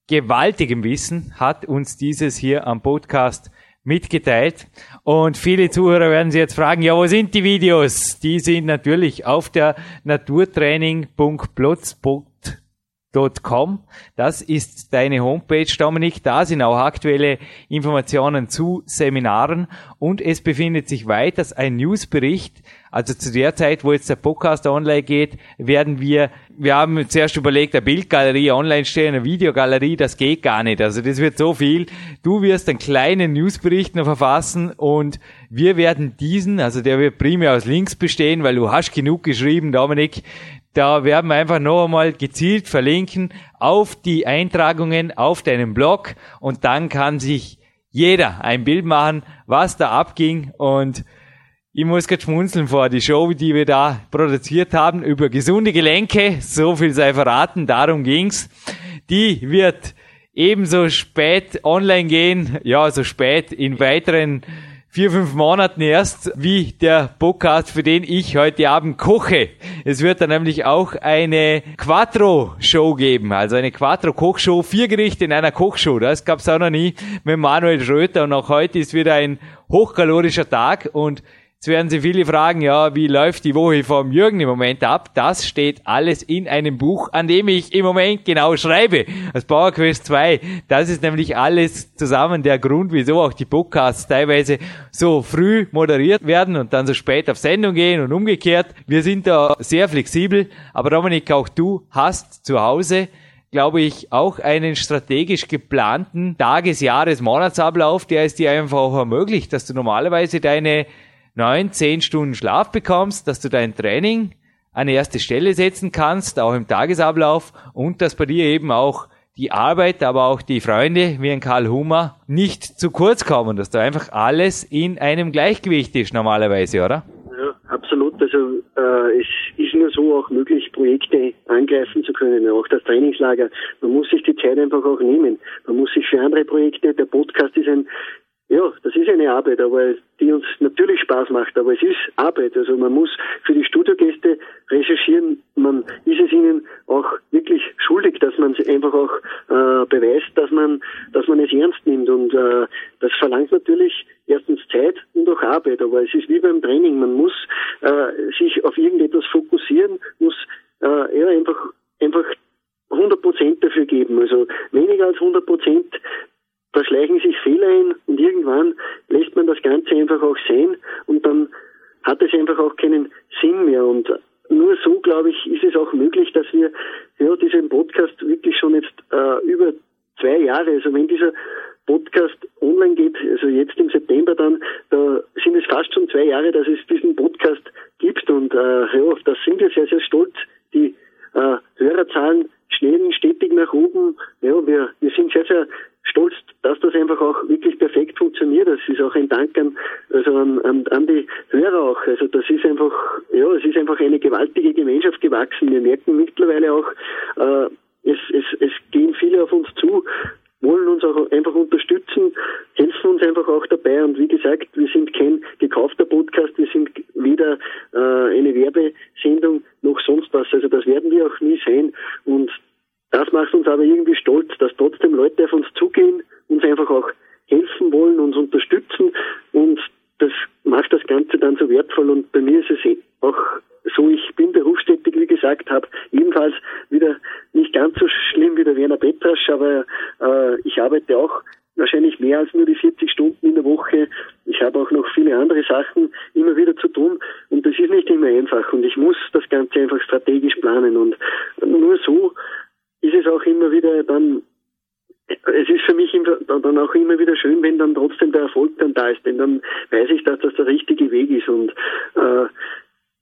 gewaltigem Wissen, hat uns dieses hier am Podcast mitgeteilt. Und viele Zuhörer werden sich jetzt fragen, ja, wo sind die Videos? Die sind natürlich auf der naturtraining.blogspot.com. Das ist deine Homepage, Dominik. Da sind auch aktuelle Informationen zu Seminaren und es befindet sich weiters ein Newsbericht also zu der Zeit, wo jetzt der Podcast online geht, werden wir, wir haben zuerst überlegt, eine Bildgalerie online stellen, eine Videogalerie, das geht gar nicht. Also das wird so viel. Du wirst einen kleinen Newsbericht noch verfassen und wir werden diesen, also der wird primär aus Links bestehen, weil du hast genug geschrieben, Dominik. Da werden wir einfach noch einmal gezielt verlinken auf die Eintragungen auf deinem Blog und dann kann sich jeder ein Bild machen, was da abging und ich muss gerade schmunzeln vor die Show, die wir da produziert haben über gesunde Gelenke. So viel sei verraten, darum ging's. Die wird ebenso spät online gehen, ja, so spät in weiteren vier, fünf Monaten erst, wie der Podcast, für den ich heute Abend koche. Es wird dann nämlich auch eine Quattro-Show geben, also eine Quattro-Kochshow, vier Gerichte in einer Kochshow. Das gab's auch noch nie mit Manuel Schröter und auch heute ist wieder ein hochkalorischer Tag und Jetzt werden Sie viele fragen, ja, wie läuft die Woche vom Jürgen im Moment ab? Das steht alles in einem Buch, an dem ich im Moment genau schreibe. Das Power Quest 2. Das ist nämlich alles zusammen der Grund, wieso auch die Podcasts teilweise so früh moderiert werden und dann so spät auf Sendung gehen und umgekehrt. Wir sind da sehr flexibel. Aber Dominik, auch du hast zu Hause glaube ich, auch einen strategisch geplanten Tages-, Jahres-, Monatsablauf, der es dir einfach auch ermöglicht, dass du normalerweise deine neun, zehn Stunden Schlaf bekommst, dass du dein Training an erste Stelle setzen kannst, auch im Tagesablauf und dass bei dir eben auch die Arbeit, aber auch die Freunde wie ein Karl Hummer nicht zu kurz kommen, dass da einfach alles in einem Gleichgewicht ist normalerweise, oder? Ja, absolut. Also äh, es ist nur so auch möglich, Projekte angreifen zu können, auch das Trainingslager. Man muss sich die Zeit einfach auch nehmen. Man muss sich für andere Projekte, der Podcast ist ein ja, das ist eine Arbeit, aber die uns natürlich Spaß macht, aber es ist Arbeit. Also man muss für die Studiogäste recherchieren. Man ist es ihnen auch wirklich schuldig, dass man es einfach auch äh, beweist, dass man, dass man es ernst nimmt. Und äh, das verlangt natürlich erstens Zeit und auch Arbeit. Aber es ist wie beim Training. Man muss äh, sich auf irgendetwas fokussieren, muss äh, ja, einfach, einfach 100 Prozent dafür geben. Also weniger als 100 Prozent da schleichen sich Fehler ein und irgendwann lässt man das Ganze einfach auch sehen und dann hat es einfach auch keinen Sinn mehr. Und nur so, glaube ich, ist es auch möglich, dass wir ja, diesen Podcast wirklich schon jetzt äh, über zwei Jahre, also wenn dieser Podcast online geht, also jetzt im September dann, da sind es fast schon zwei Jahre, dass es diesen Podcast gibt und äh, ja, da sind wir sehr, sehr stolz. Die äh, Hörerzahlen schnellen stetig nach oben. Ja, wir, wir sind sehr, sehr stolz dass das einfach auch wirklich perfekt funktioniert. Das ist auch ein Dank an, also an, an, an die Hörer auch. Also das ist einfach, ja, es ist einfach eine gewaltige Gemeinschaft gewachsen. Wir merken mittlerweile auch, äh, es, es, es gehen viele auf uns zu, wollen uns auch einfach unterstützen, helfen uns einfach auch dabei. Und wie gesagt, wir sind kein gekaufter Podcast, wir sind weder äh, eine Werbesendung noch sonst was. Also das werden wir auch nie sein. Und das macht uns aber irgendwie stolz, dass trotzdem Leute auf uns zugehen, uns einfach auch helfen wollen, uns unterstützen. Und das macht das Ganze dann so wertvoll. Und bei mir ist es auch so, ich bin berufstätig, wie gesagt, habe ebenfalls wieder nicht ganz so schlimm wie der Werner Petrasch, aber äh, ich arbeite auch wahrscheinlich mehr als nur die 40 Stunden in der Woche. Ich habe auch noch viele andere Sachen immer wieder zu tun. Und das ist nicht immer einfach. Und ich muss das Ganze einfach strategisch planen. Und nur so ist es auch immer wieder dann es ist für mich dann auch immer wieder schön, wenn dann trotzdem der Erfolg dann da ist, denn dann weiß ich, dass das der richtige Weg ist und äh,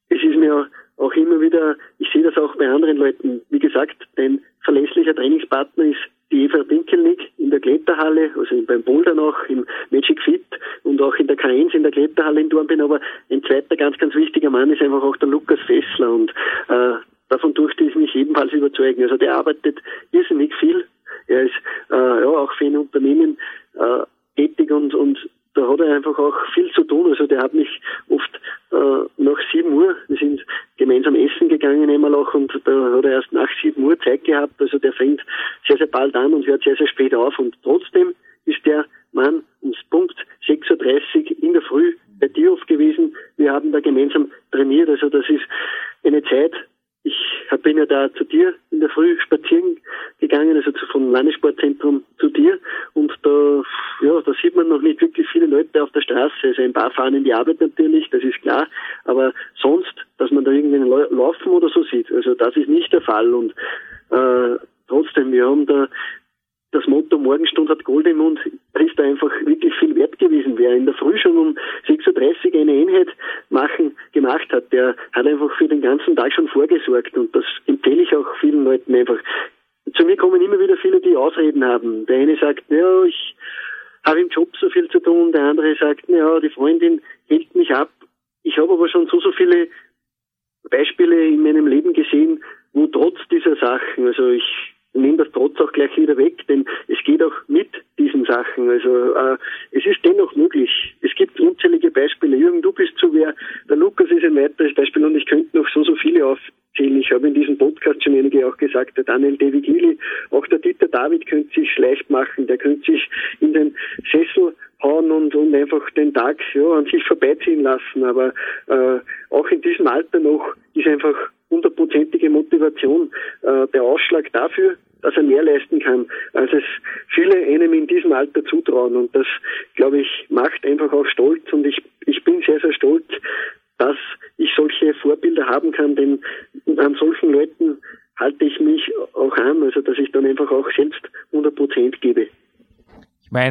es ist mir auch immer wieder, ich sehe das auch bei anderen Leuten, wie gesagt, ein verlässlicher Trainingspartner ist die Eva Dinkelnick in der Kletterhalle, also beim Boulder noch, im Magic Fit und auch in der K1 in der Kletterhalle in Dornbirn, aber ein zweiter ganz, ganz wichtiger Mann ist einfach auch der Lukas Fessler und äh, davon durfte ich mich ebenfalls überzeugen. Also der arbeitet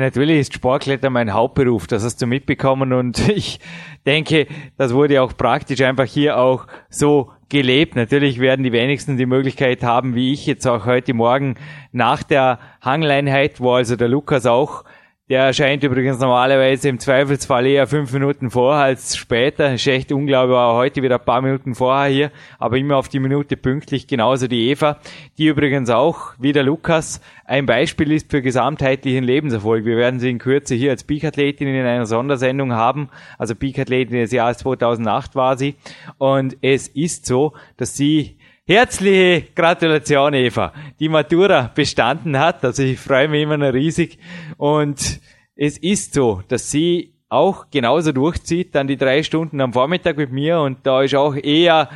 natürlich ist Sportkletter mein Hauptberuf, das hast du mitbekommen und ich denke, das wurde auch praktisch einfach hier auch so gelebt. Natürlich werden die wenigsten die Möglichkeit haben, wie ich jetzt auch heute Morgen nach der Hangleinheit, wo also der Lukas auch der erscheint übrigens normalerweise im Zweifelsfall eher fünf Minuten vorher als später. Ist echt unglaublich, war heute wieder ein paar Minuten vorher hier, aber immer auf die Minute pünktlich, genauso die Eva, die übrigens auch, wie der Lukas, ein Beispiel ist für gesamtheitlichen Lebenserfolg. Wir werden sie in Kürze hier als Peak-Athletin in einer Sondersendung haben. Also Peak-Athletin des Jahres 2008 war sie. Und es ist so, dass sie Herzliche Gratulation, Eva. Die Matura bestanden hat. Also ich freue mich immer noch riesig. Und es ist so, dass sie auch genauso durchzieht, dann die drei Stunden am Vormittag mit mir und da ist auch eher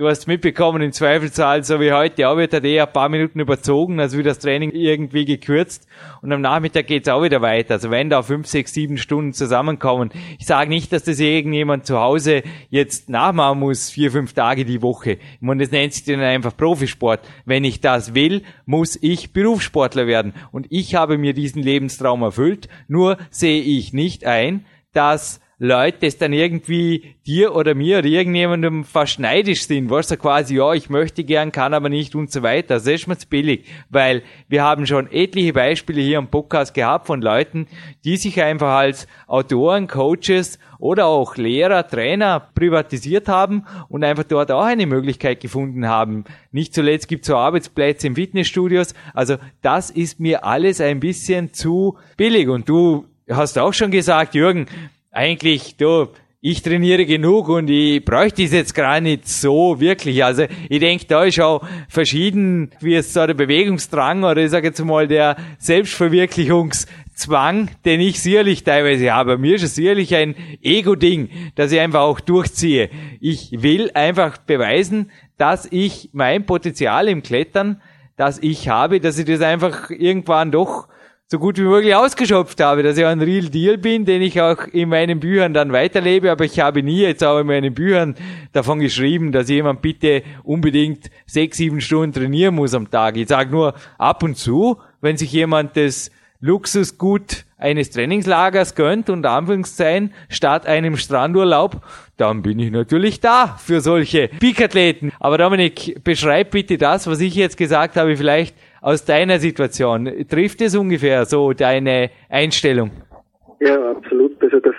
Du hast mitbekommen, im Zweifelsfall, so wie heute, auch wird er eh ein paar Minuten überzogen, also wie das Training irgendwie gekürzt. Und am Nachmittag geht's auch wieder weiter. Also wenn da fünf, sechs, sieben Stunden zusammenkommen. Ich sage nicht, dass das irgendjemand zu Hause jetzt nachmachen muss, vier, fünf Tage die Woche. Meine, das nennt sich dann einfach Profisport. Wenn ich das will, muss ich Berufssportler werden. Und ich habe mir diesen Lebenstraum erfüllt. Nur sehe ich nicht ein, dass Leute das dann irgendwie dir oder mir oder irgendjemandem verschneidisch sind, was so quasi, ja, ich möchte gern, kann aber nicht und so weiter. Das ist mir zu billig, weil wir haben schon etliche Beispiele hier im Podcast gehabt von Leuten, die sich einfach als Autoren, Coaches oder auch Lehrer, Trainer privatisiert haben und einfach dort auch eine Möglichkeit gefunden haben. Nicht zuletzt gibt es so Arbeitsplätze in Fitnessstudios. Also das ist mir alles ein bisschen zu billig. Und du hast auch schon gesagt, Jürgen, eigentlich, du, ich trainiere genug und ich bräuchte es jetzt gar nicht so wirklich. Also ich denke, da ist auch verschieden, wie es so der Bewegungsdrang oder ich sage jetzt mal der Selbstverwirklichungszwang, den ich sicherlich teilweise habe. Mir ist es sicherlich ein Ego-Ding, dass ich einfach auch durchziehe. Ich will einfach beweisen, dass ich mein Potenzial im Klettern, das ich habe, dass ich das einfach irgendwann doch so gut wie möglich ausgeschöpft habe, dass ich ein Real Deal bin, den ich auch in meinen Büchern dann weiterlebe, aber ich habe nie jetzt auch in meinen Büchern davon geschrieben, dass jemand bitte unbedingt sechs, sieben Stunden trainieren muss am Tag. Ich sage nur ab und zu, wenn sich jemand das Luxusgut eines Trainingslagers gönnt und Anführungszeichen statt einem Strandurlaub, dann bin ich natürlich da für solche Peak-Athleten. Aber Dominik, beschreib bitte das, was ich jetzt gesagt habe, vielleicht aus deiner Situation. Trifft es ungefähr so deine Einstellung? Ja, absolut. Also das,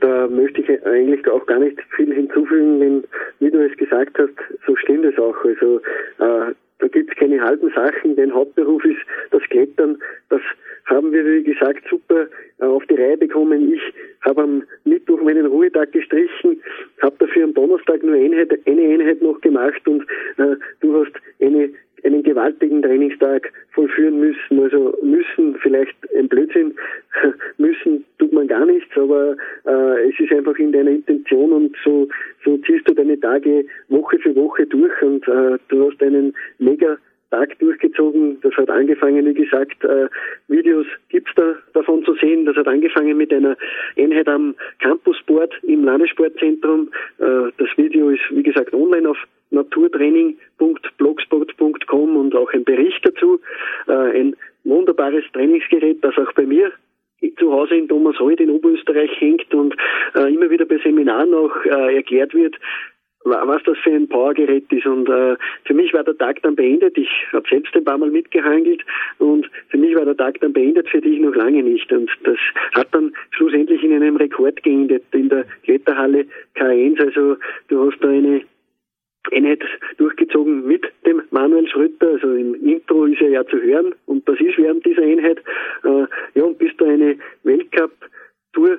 da möchte ich eigentlich auch gar nicht viel hinzufügen, denn wie du es gesagt hast, so stimmt es auch. Also äh, da gibt es keine halben Sachen. Dein Hauptberuf ist das Klettern. Das haben wir, wie gesagt, super äh, auf die Reihe bekommen. Ich habe am Mittwoch meinen Ruhetag gestrichen, habe dafür am Donnerstag nur eine Einheit, eine Einheit noch gemacht und äh, du hast eine einen gewaltigen Trainingstag vollführen müssen. Also müssen vielleicht ein Blödsinn, müssen tut man gar nichts, aber äh, es ist einfach in deiner Intention und so, so ziehst du deine Tage Woche für Woche durch und äh, du hast einen mega Tag durchgezogen. Das hat angefangen, wie gesagt, äh, Videos gibt's da davon zu sehen. Das hat angefangen mit einer Einheit am Campussport im Landessportzentrum. Äh, das Video ist, wie gesagt, online auf naturtraining.blogspot.com und auch ein Bericht dazu. Äh, ein wunderbares Trainingsgerät, das auch bei mir zu Hause in Thomashold in Oberösterreich hängt und äh, immer wieder bei Seminaren auch äh, erklärt wird, was das für ein Powergerät ist. Und äh, für mich war der Tag dann beendet. Ich habe selbst ein paar Mal mitgehangelt und für mich war der Tag dann beendet, für dich noch lange nicht. Und das hat dann schlussendlich in einem Rekord geendet in der Kletterhalle K1. Also du hast da eine Einheit durchgezogen mit dem Manuel Schröter, also im Intro ist er ja zu hören. Und das ist während dieser Einheit. Äh, ja, und bist du eine Weltcup-Tour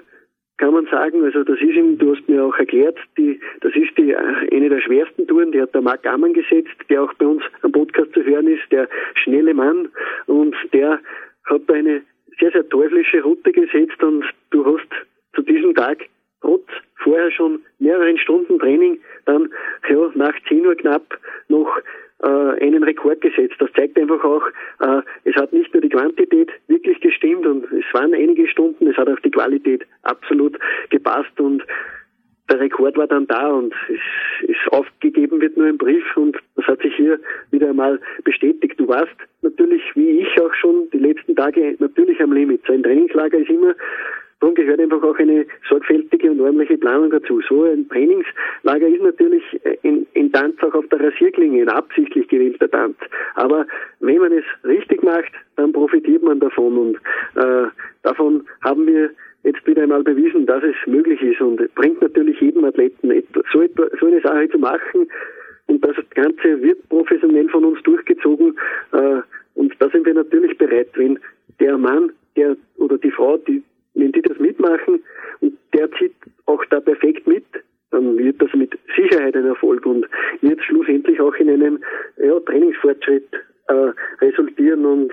kann man sagen. Also das ist ihm, du hast mir auch erklärt, die, das ist die eine der schwersten Touren, die hat der Marc Ammann gesetzt, der auch bei uns am Podcast zu hören ist, der schnelle Mann. Und der hat eine sehr, sehr teuflische Route gesetzt. Und du hast zu diesem Tag trotz vorher schon mehreren Stunden Training dann ja, nach 10 Uhr knapp noch äh, einen Rekord gesetzt. Das zeigt einfach auch, äh, es hat nicht nur die Quantität wirklich gestimmt und es waren einige Stunden, es hat auch die Qualität absolut gepasst und der Rekord war dann da und es ist aufgegeben wird nur ein Brief und das hat sich hier wieder einmal bestätigt. Du warst natürlich, wie ich auch schon, die letzten Tage natürlich am Limit. So ein Trainingslager ist immer Darum gehört einfach auch eine sorgfältige und ordentliche Planung dazu. So ein Trainingslager ist natürlich in, in Tanz auch auf der Rasierklinge, ein absichtlich gewählter Tanz. Aber wenn man es richtig macht, dann profitiert man davon und äh, davon haben wir jetzt wieder einmal bewiesen, dass es möglich ist und bringt natürlich jedem Athleten so, etwa, so eine Sache zu machen. Und das Ganze wird professionell von uns durchgezogen. Äh, und da sind wir natürlich bereit, wenn der Mann, der oder die Frau, die wenn die das mitmachen und der zieht auch da perfekt mit, dann wird das mit Sicherheit ein Erfolg und wird schlussendlich auch in einem ja, Trainingsfortschritt äh, resultieren und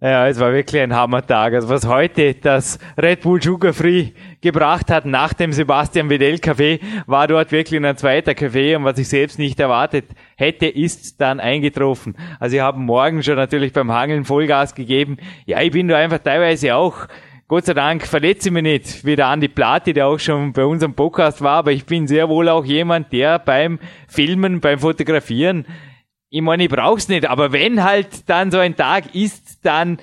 Ja, es war wirklich ein Hammertag. Also was heute das Red Bull Sugar Free gebracht hat nach dem Sebastian Vedel Café, war dort wirklich ein zweiter Café und was ich selbst nicht erwartet hätte, ist dann eingetroffen. Also ich habe morgen schon natürlich beim Hangeln Vollgas gegeben. Ja, ich bin da einfach teilweise auch Gott sei Dank verletze ich mich nicht, wie der Andi Plati, der auch schon bei unserem Podcast war, aber ich bin sehr wohl auch jemand, der beim Filmen, beim Fotografieren ich meine, ich brauch's nicht, aber wenn halt dann so ein Tag ist, dann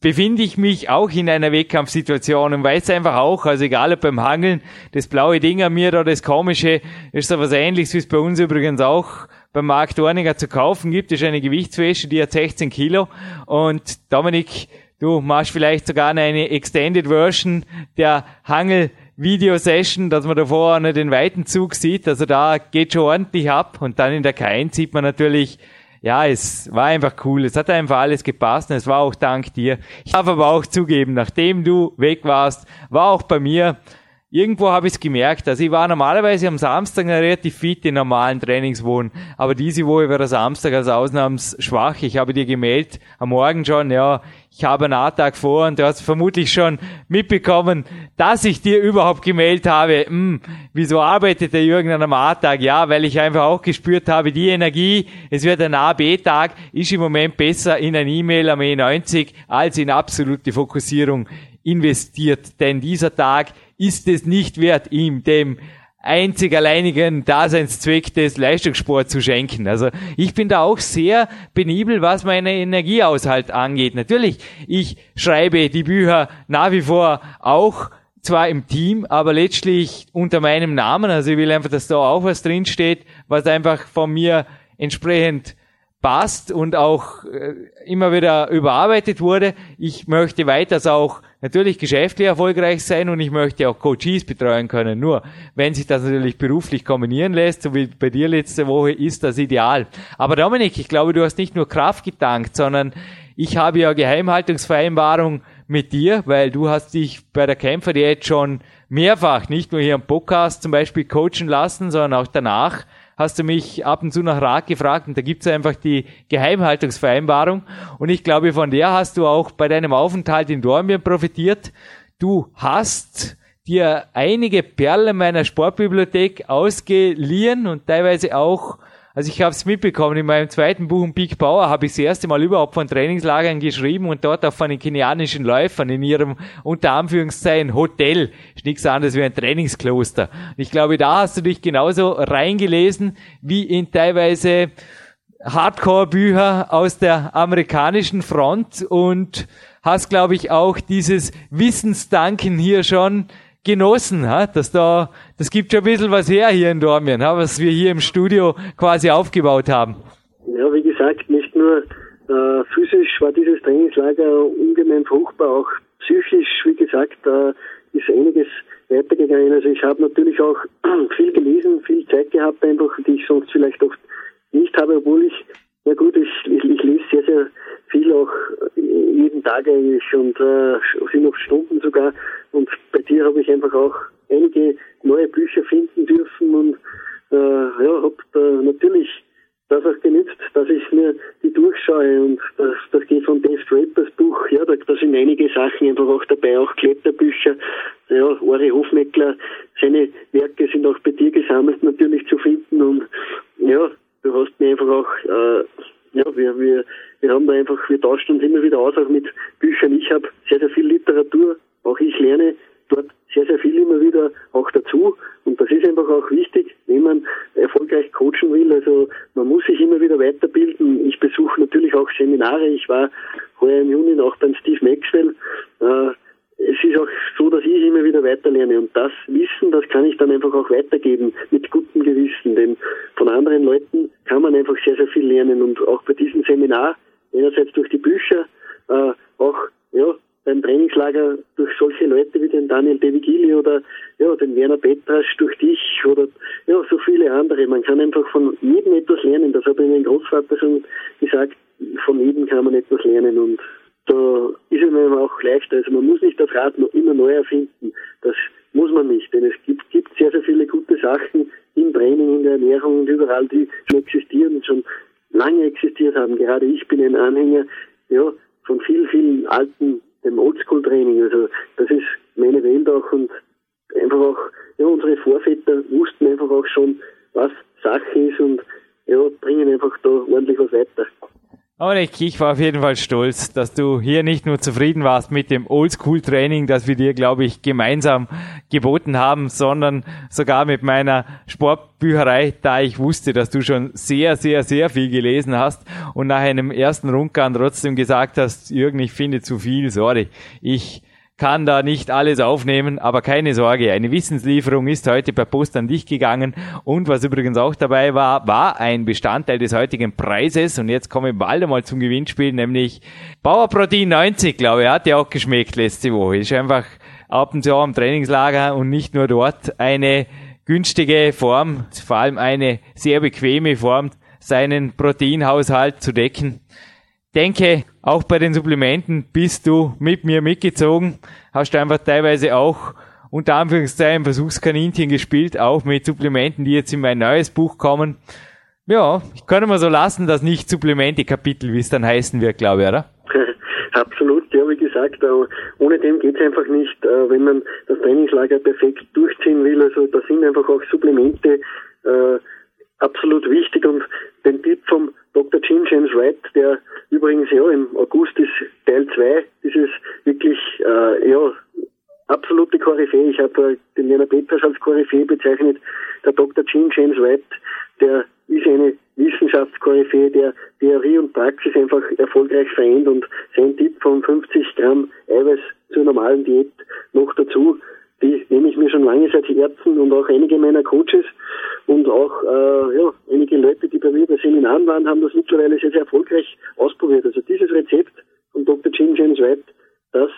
befinde ich mich auch in einer Wettkampfsituation und weiß einfach auch, also egal ob beim Hangeln, das blaue Ding an mir oder das komische, ist so was ähnliches, wie es bei uns übrigens auch beim Markt Dorninger zu kaufen gibt, ist eine Gewichtswäsche, die hat 16 Kilo. Und Dominik, du machst vielleicht sogar eine Extended Version der Hangel Videosession, dass man da vorne den weiten Zug sieht. Also da geht schon ordentlich ab. Und dann in der K1 sieht man natürlich, ja, es war einfach cool. Es hat einfach alles gepasst und es war auch dank dir. Ich darf aber auch zugeben, nachdem du weg warst, war auch bei mir irgendwo habe ich es gemerkt. Also ich war normalerweise am Samstag relativ fit in normalen Trainingswohnen, aber diese Woche war der Samstag als ausnahmsschwach. Ich habe dir gemeldet am Morgen schon, ja, ich habe einen A-Tag vor und du hast vermutlich schon mitbekommen, dass ich dir überhaupt gemeldet habe, hm, wieso arbeitet der Jürgen an einem A-Tag? Ja, weil ich einfach auch gespürt habe, die Energie, es wird ein A-B-Tag, ist im Moment besser in ein E-Mail am E90 als in absolute Fokussierung investiert. Denn dieser Tag ist es nicht wert, ihm dem einzig alleinigen Daseinszweck des Leistungssports zu schenken. Also ich bin da auch sehr penibel, was meine Energieaushalt angeht. Natürlich, ich schreibe die Bücher nach wie vor auch zwar im Team, aber letztlich unter meinem Namen. Also ich will einfach, dass da auch was drinsteht, was einfach von mir entsprechend passt und auch äh, immer wieder überarbeitet wurde. Ich möchte weiters auch natürlich geschäftlich erfolgreich sein und ich möchte auch Coaches betreuen können. Nur, wenn sich das natürlich beruflich kombinieren lässt, so wie bei dir letzte Woche, ist das ideal. Aber Dominik, ich glaube, du hast nicht nur Kraft gedankt, sondern ich habe ja Geheimhaltungsvereinbarung mit dir, weil du hast dich bei der Kämpferdiät schon mehrfach, nicht nur hier im Podcast zum Beispiel coachen lassen, sondern auch danach hast du mich ab und zu nach Rat gefragt und da gibt's einfach die Geheimhaltungsvereinbarung und ich glaube, von der hast du auch bei deinem Aufenthalt in Dormien profitiert. Du hast dir einige Perlen meiner Sportbibliothek ausgeliehen und teilweise auch also ich habe es mitbekommen, in meinem zweiten Buch Big Power habe ich das erste Mal überhaupt von Trainingslagern geschrieben und dort auch von den kenianischen Läufern in ihrem unter Anführungszeichen Hotel. Ist nichts anderes wie ein Trainingskloster. Ich glaube, da hast du dich genauso reingelesen wie in teilweise Hardcore-Bücher aus der amerikanischen Front und hast, glaube ich, auch dieses Wissensdanken hier schon genossen, dass da, das gibt schon ein bisschen was her hier in Dormien, was wir hier im Studio quasi aufgebaut haben. Ja, wie gesagt, nicht nur äh, physisch war dieses Trainingslager ungemein fruchtbar, auch psychisch, wie gesagt, ist einiges weitergegangen. Also ich habe natürlich auch viel gelesen, viel Zeit gehabt, einfach, die ich sonst vielleicht oft nicht habe, obwohl ich, ja gut, ich, ich, ich lese sehr, sehr viel auch jeden Tag eigentlich und äh, sind oft Stunden sogar. Und bei dir habe ich einfach auch einige neue Bücher finden dürfen und äh, ja, habe da natürlich das auch genützt, dass ich mir die durchschaue und das, das geht von Dave Drapers Buch, ja, da, da sind einige Sachen einfach auch dabei, auch Kletterbücher, ja, Ori Hofmeckler, seine Werke sind auch bei dir gesammelt natürlich zu finden und ja, du hast mir einfach auch, äh, ja, wir, wir, wir haben da einfach, wir tauschen uns immer wieder aus, auch mit Büchern. Ich habe sehr, sehr viel Literatur auch ich lerne dort sehr, sehr viel immer wieder auch dazu. Und das ist einfach auch wichtig, wenn man erfolgreich coachen will. Also man muss sich immer wieder weiterbilden. Ich besuche natürlich auch Seminare. Ich war heuer im Juni auch beim Steve Maxwell. Äh, es ist auch so, dass ich immer wieder weiterlerne. Und das Wissen, das kann ich dann einfach auch weitergeben mit gutem Gewissen. Denn von anderen Leuten kann man einfach sehr, sehr viel lernen. Und auch bei diesem Seminar, einerseits durch die Bücher, äh, auch ja, beim Trainingslager durch solche Leute wie den Daniel De Vigili oder ja, den Werner Petrasch durch dich oder ja, so viele andere. Man kann einfach von jedem etwas lernen. Das hat mir mein Großvater schon gesagt. Von jedem kann man etwas lernen und da ist es mir auch leichter. Also man muss nicht das Rad noch immer neu erfinden. Das muss man nicht, denn es gibt, gibt sehr, sehr viele gute Sachen im Training, in der Ernährung und überall, die schon existieren schon lange existiert haben. Gerade ich bin ein Anhänger ja, von vielen, vielen alten, dem Oldschool-Training. Also das ist meine Welt auch und einfach auch, ja, unsere Vorväter wussten einfach auch schon, was Sache ist und ja, bringen einfach da ordentlich was weiter. Aber ich, ich war auf jeden Fall stolz, dass du hier nicht nur zufrieden warst mit dem Oldschool-Training, das wir dir, glaube ich, gemeinsam geboten haben, sondern sogar mit meiner Sportbücherei, da ich wusste, dass du schon sehr, sehr, sehr viel gelesen hast und nach einem ersten Rundgang trotzdem gesagt hast, Jürgen, ich finde zu viel, sorry, ich kann da nicht alles aufnehmen, aber keine Sorge, eine Wissenslieferung ist heute per Post an dich gegangen. Und was übrigens auch dabei war, war ein Bestandteil des heutigen Preises. Und jetzt kommen wir bald einmal zum Gewinnspiel, nämlich Bauer Protein 90, glaube ich, hat dir auch geschmeckt letzte Woche. Ist einfach ab und zu am Trainingslager und nicht nur dort eine günstige Form, vor allem eine sehr bequeme Form, seinen Proteinhaushalt zu decken. Denke, auch bei den Supplementen bist du mit mir mitgezogen, hast du einfach teilweise auch unter Anführungszeichen Versuchskaninchen gespielt, auch mit Supplementen, die jetzt in mein neues Buch kommen. Ja, ich kann mal so lassen, das nicht Supplemente-Kapitel, wie es dann heißen wird, glaube ich, oder? Absolut, ja, wie gesagt, ohne dem geht's einfach nicht, äh, wenn man das Trainingslager perfekt durchziehen will. Also da sind einfach auch Supplemente äh, absolut wichtig und den Tipp vom Dr. Jim James Wright, der übrigens ja im August ist Teil 2 dieses wirklich äh, ja absolute Koryphäe. Ich habe äh, den Werner Peters als Koryphäe bezeichnet. Der Dr. Jim James Wright, der ist eine Wissenschaftskoryphäe, der Theorie und Praxis einfach erfolgreich vereint und sein Tipp von 50 Gramm Eiweiß zur normalen Diät noch dazu die nehme ich mir schon lange seit Herzen und auch einige meiner Coaches und auch äh, ja, einige Leute, die bei mir bei Seminaren waren, haben das mittlerweile sehr, sehr erfolgreich ausprobiert. Also dieses Rezept von Dr. Jim James White, das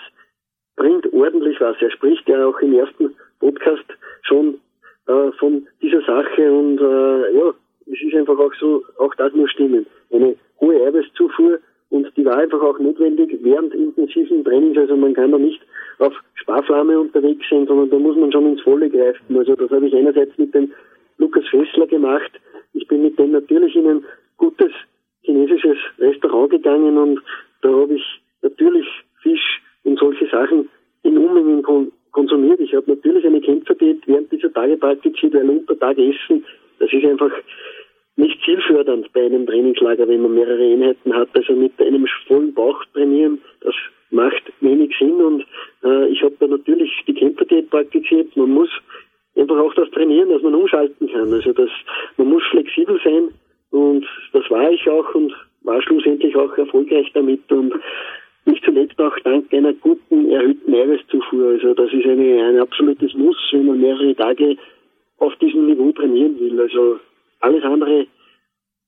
bringt ordentlich was. Er spricht ja auch im ersten Podcast schon äh, von dieser Sache und äh, ja, es ist einfach auch so, auch das muss stimmen. Eine hohe Eiweißzufuhr und die war einfach auch notwendig während intensiven Trainings. Also man kann da nicht auf Sparflamme unterwegs sein, sondern da muss man schon ins Volle greifen. Also das habe ich einerseits mit dem Lukas Fessler gemacht. Ich bin mit dem natürlich in ein gutes chinesisches Restaurant gegangen und da habe ich natürlich Fisch und solche Sachen in Unmengen konsumiert. Ich habe natürlich eine Kämpferdiät während dieser Tage praktiziert, weil unter Tag essen, das ist einfach nicht zielfördernd bei einem Trainingslager, wenn man mehrere Einheiten hat. Also mit einem vollen Bauch trainieren, das macht wenig Sinn und äh, ich habe da natürlich die Kämpferdiät praktiziert. Man muss einfach auch das trainieren, dass man umschalten kann. Also das, man muss flexibel sein und das war ich auch und war schlussendlich auch erfolgreich damit und nicht zuletzt auch dank einer guten, erhöhten Eiweißzufuhr. Also das ist eine, ein absolutes Muss, wenn man mehrere Tage auf diesem Niveau trainieren will. Also alles andere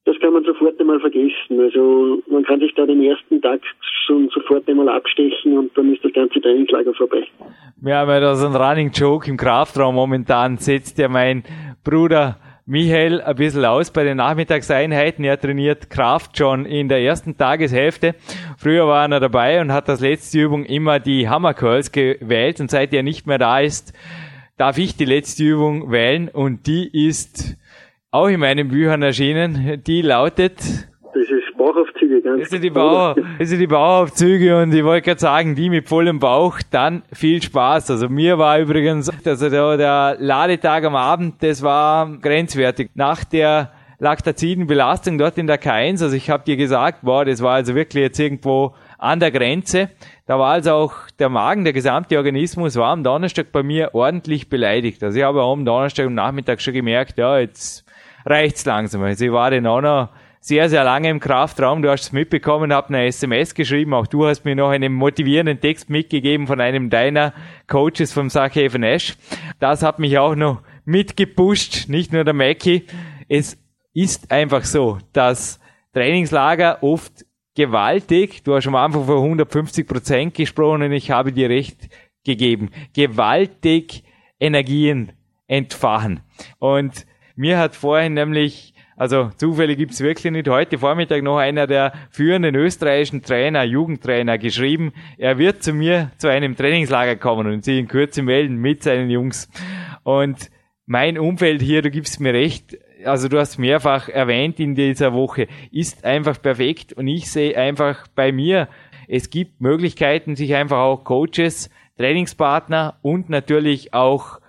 das kann man sofort einmal vergessen. Also man kann sich da den ersten Tag schon sofort einmal abstechen und dann ist das ganze Trainingslager vorbei. Ja, weil da so ein Running Joke im Kraftraum momentan setzt ja mein Bruder Michael ein bisschen aus bei den Nachmittagseinheiten. Er trainiert Kraft schon in der ersten Tageshälfte. Früher war er dabei und hat als letzte Übung immer die Hammer Curls gewählt und seit er nicht mehr da ist, darf ich die letzte Übung wählen und die ist auch in meinen Büchern erschienen. Die lautet. Das ist Bauchaufzüge, ganz das sind die, Bauch, das sind die Bauchaufzüge und ich wollte gerade sagen, die mit vollem Bauch, dann viel Spaß. Also mir war übrigens, also der, der Ladetag am Abend, das war grenzwertig. Nach der Laktazidenbelastung dort in der K1, also ich habe dir gesagt, wow, das war also wirklich jetzt irgendwo an der Grenze. Da war also auch der Magen, der gesamte Organismus war am Donnerstag bei mir ordentlich beleidigt. Also ich habe am Donnerstag am Nachmittag schon gemerkt, ja, jetzt reicht's langsam. Also ich war dann auch noch sehr, sehr lange im Kraftraum. Du hast es mitbekommen, habe eine SMS geschrieben. Auch du hast mir noch einen motivierenden Text mitgegeben von einem deiner Coaches vom Sachhaven Ash. Das hat mich auch noch mitgepusht, nicht nur der Mackie. Es ist einfach so, dass Trainingslager oft gewaltig, du hast am Anfang von 150 Prozent gesprochen und ich habe dir recht gegeben, gewaltig Energien entfachen. Und mir hat vorhin nämlich, also Zufälle gibt's wirklich nicht, heute Vormittag noch einer der führenden österreichischen Trainer, Jugendtrainer geschrieben, er wird zu mir zu einem Trainingslager kommen und sich in Kürze melden mit seinen Jungs. Und mein Umfeld hier, du gibst mir recht, also du hast mehrfach erwähnt in dieser Woche, ist einfach perfekt und ich sehe einfach bei mir es gibt Möglichkeiten, sich einfach auch Coaches, Trainingspartner und natürlich auch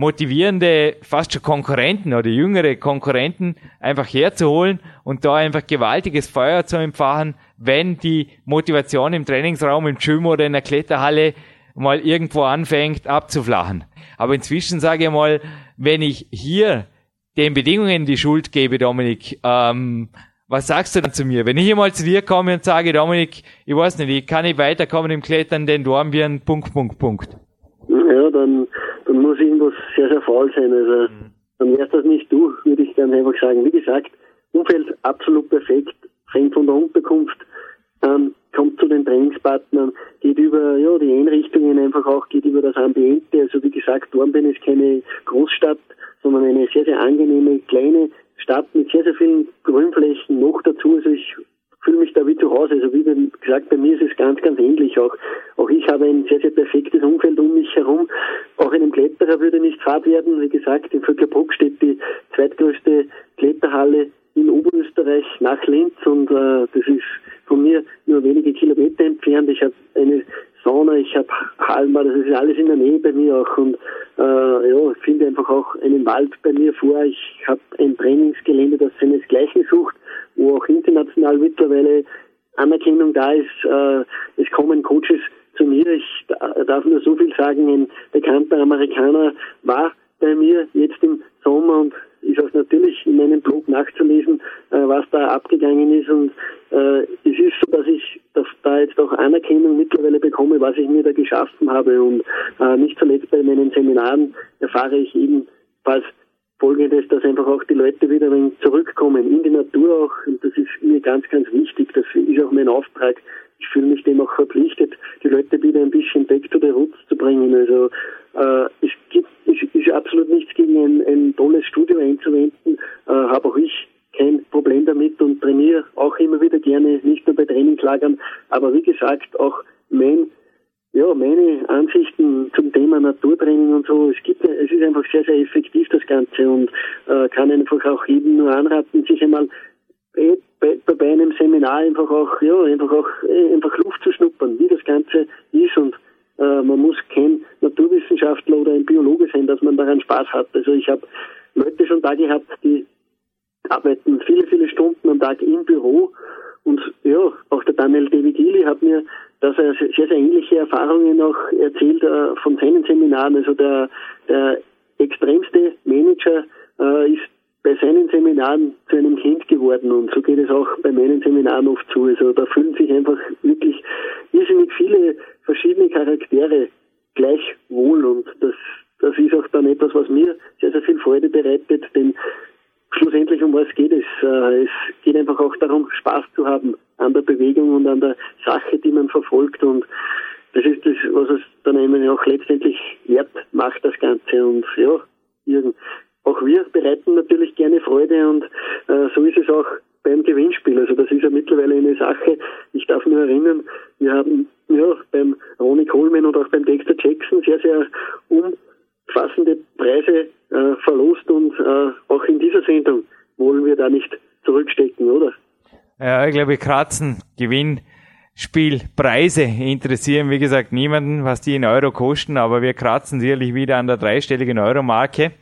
motivierende, fast schon Konkurrenten oder jüngere Konkurrenten einfach herzuholen und da einfach gewaltiges Feuer zu empfachen, wenn die Motivation im Trainingsraum, im Gym oder in der Kletterhalle mal irgendwo anfängt abzuflachen. Aber inzwischen sage ich mal, wenn ich hier den Bedingungen die Schuld gebe, Dominik, ähm, was sagst du dann zu mir? Wenn ich hier mal zu dir komme und sage, Dominik, ich weiß nicht, ich kann nicht weiterkommen im Klettern, denn du haben wir einen Punkt, Punkt, Punkt. Ja, dann, dann muss irgendwas sehr, sehr faul sein. Also, mhm. dann wärst das nicht du, würde ich dann einfach sagen. Wie gesagt, Umfeld absolut perfekt, fängt von der Unterkunft an, kommt zu den Trainingspartnern, geht über ja, die Einrichtungen einfach auch, geht über das Ambiente. Also wie gesagt, Dornbirn ist keine Großstadt, sondern eine sehr, sehr angenehme, kleine Stadt mit sehr, sehr vielen Grünflächen noch dazu. Also ich fühle mich da wie zu Hause. Also wie gesagt, bei mir ist es ganz, ganz ähnlich auch. Auch ich habe ein sehr, sehr perfektes Umfeld um mich herum. Auch einem Kletterer würde nicht fad werden. Wie gesagt, in Vöcklerbruck steht die zweitgrößte Kletterhalle in Oberösterreich nach Linz und äh, das ist von mir nur wenige Kilometer entfernt. Ich habe eine Sauna, ich habe Halma, das ist alles in der Nähe bei mir auch und äh, ja, ich finde einfach auch einen Wald bei mir vor. Ich habe ein Trainingsgelände, das seinesgleichen sucht, wo auch international mittlerweile Anerkennung da ist. Äh, es kommen Coaches zu mir. Ich darf nur so viel sagen, ein bekannter Amerikaner war bei mir jetzt im Sommer und ist auch natürlich in meinem Blog nachzulesen, äh, was da abgegangen ist. Und äh, es ist so, dass ich da jetzt auch Anerkennung mittlerweile bekomme, was ich mir da geschaffen habe. Und äh, nicht zuletzt bei meinen Seminaren erfahre ich ebenfalls Folgendes, dass einfach auch die Leute wieder ein zurückkommen in die Natur auch. Und das ist mir ganz, ganz wichtig. Das ist auch mein Auftrag. Ich fühle mich dem auch verpflichtet, die Leute wieder ein bisschen back to the roots zu bringen. Also äh, es gibt es ist absolut nichts gegen ein, ein tolles Studio einzuwenden. Äh, Habe auch ich kein Problem damit und trainiere auch immer wieder gerne, nicht nur bei Trainingslagern. Aber wie gesagt, auch mein ja, meine Ansichten zum Thema Naturtraining und so, es gibt, es ist einfach sehr, sehr effektiv das Ganze und äh, kann einfach auch jedem nur anraten, sich einmal bei, bei, bei einem Seminar einfach auch, ja, einfach auch, äh, einfach Luft zu schnuppern, wie das Ganze ist und äh, man muss kein Naturwissenschaftler oder ein Biologe sein, dass man daran Spaß hat. Also ich habe Leute schon da gehabt, die arbeiten viele, viele Stunden am Tag im Büro und ja, auch der Daniel David Healy hat mir dass er sehr, sehr ähnliche Erfahrungen auch erzählt äh, von seinen Seminaren. Also der, der extremste Manager äh, ist bei seinen Seminaren zu einem Kind geworden und so geht es auch bei meinen Seminaren oft zu. Also da fühlen sich einfach wirklich irrsinnig viele verschiedene Charaktere gleich wohl und das, das ist auch dann etwas, was mir sehr, sehr viel Freude bereitet, denn schlussendlich um was geht es? Äh, es geht einfach auch darum, Spaß zu haben an der Bewegung und an der Sache, die man verfolgt und das ist das, was es dann eben auch letztendlich wert macht, das Ganze und ja, Jürgen, auch wir bereiten natürlich gerne Freude und äh, so ist es auch beim Gewinnspiel. Also das ist ja mittlerweile eine Sache. Ich darf nur erinnern, wir haben ja beim Ronnie Coleman und auch beim Dexter Jackson sehr, sehr umfassende Preise äh, verlost und äh, auch in dieser Sendung wollen wir da nicht zurückstecken, oder? Ja, ich glaube, Kratzen, Gewinn, Spielpreise interessieren, wie gesagt, niemanden, was die in Euro kosten, aber wir kratzen sicherlich wieder an der dreistelligen Euro-Marke.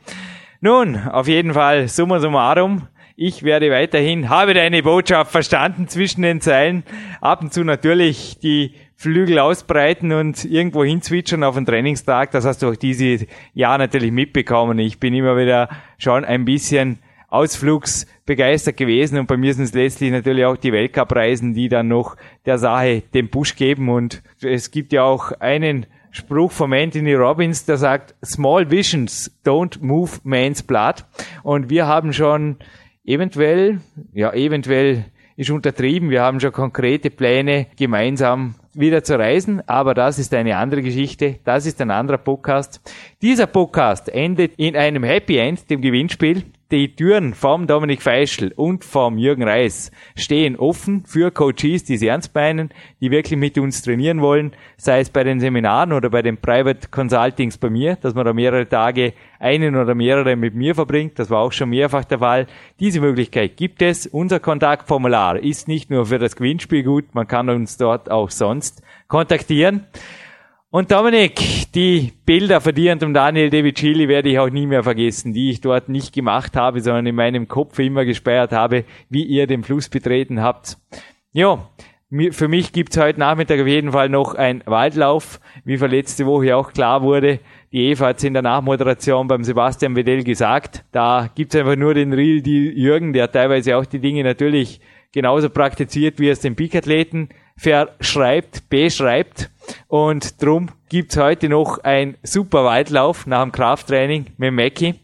Nun, auf jeden Fall, summa summarum, ich werde weiterhin, habe deine Botschaft verstanden zwischen den Zeilen, ab und zu natürlich die Flügel ausbreiten und irgendwo hinzwitschern auf den Trainingstag. Das hast du auch dieses Jahr natürlich mitbekommen. Ich bin immer wieder schon ein bisschen ausflugsbegeistert gewesen und bei mir sind es letztlich natürlich auch die Weltcupreisen, die dann noch der Sache den Push geben und es gibt ja auch einen Spruch von Anthony Robbins, der sagt, Small Visions don't move man's blood und wir haben schon eventuell, ja eventuell ist untertrieben, wir haben schon konkrete Pläne gemeinsam wieder zu reisen, aber das ist eine andere Geschichte, das ist ein anderer Podcast. Dieser Podcast endet in einem Happy End, dem Gewinnspiel. Die Türen vom Dominik Feischl und vom Jürgen Reis stehen offen für Coaches, die es ernst meinen, die wirklich mit uns trainieren wollen, sei es bei den Seminaren oder bei den Private Consultings bei mir, dass man da mehrere Tage einen oder mehrere mit mir verbringt. Das war auch schon mehrfach der Fall. Diese Möglichkeit gibt es. Unser Kontaktformular ist nicht nur für das Gewinnspiel gut, man kann uns dort auch sonst kontaktieren. Und Dominik, die Bilder von dir und dem Daniel De Vicilli werde ich auch nie mehr vergessen, die ich dort nicht gemacht habe, sondern in meinem Kopf immer gespeiert habe, wie ihr den Fluss betreten habt. Ja, für mich gibt's heute Nachmittag auf jeden Fall noch ein Waldlauf, wie für letzte Woche auch klar wurde. Die Eva hat es in der Nachmoderation beim Sebastian Wedell gesagt. Da gibt's einfach nur den Real Deal Jürgen, der teilweise auch die Dinge natürlich genauso praktiziert, wie es den Peak-Athleten verschreibt, beschreibt. Und drum gibt's heute noch ein super Waldlauf nach dem Krafttraining mit Mackie.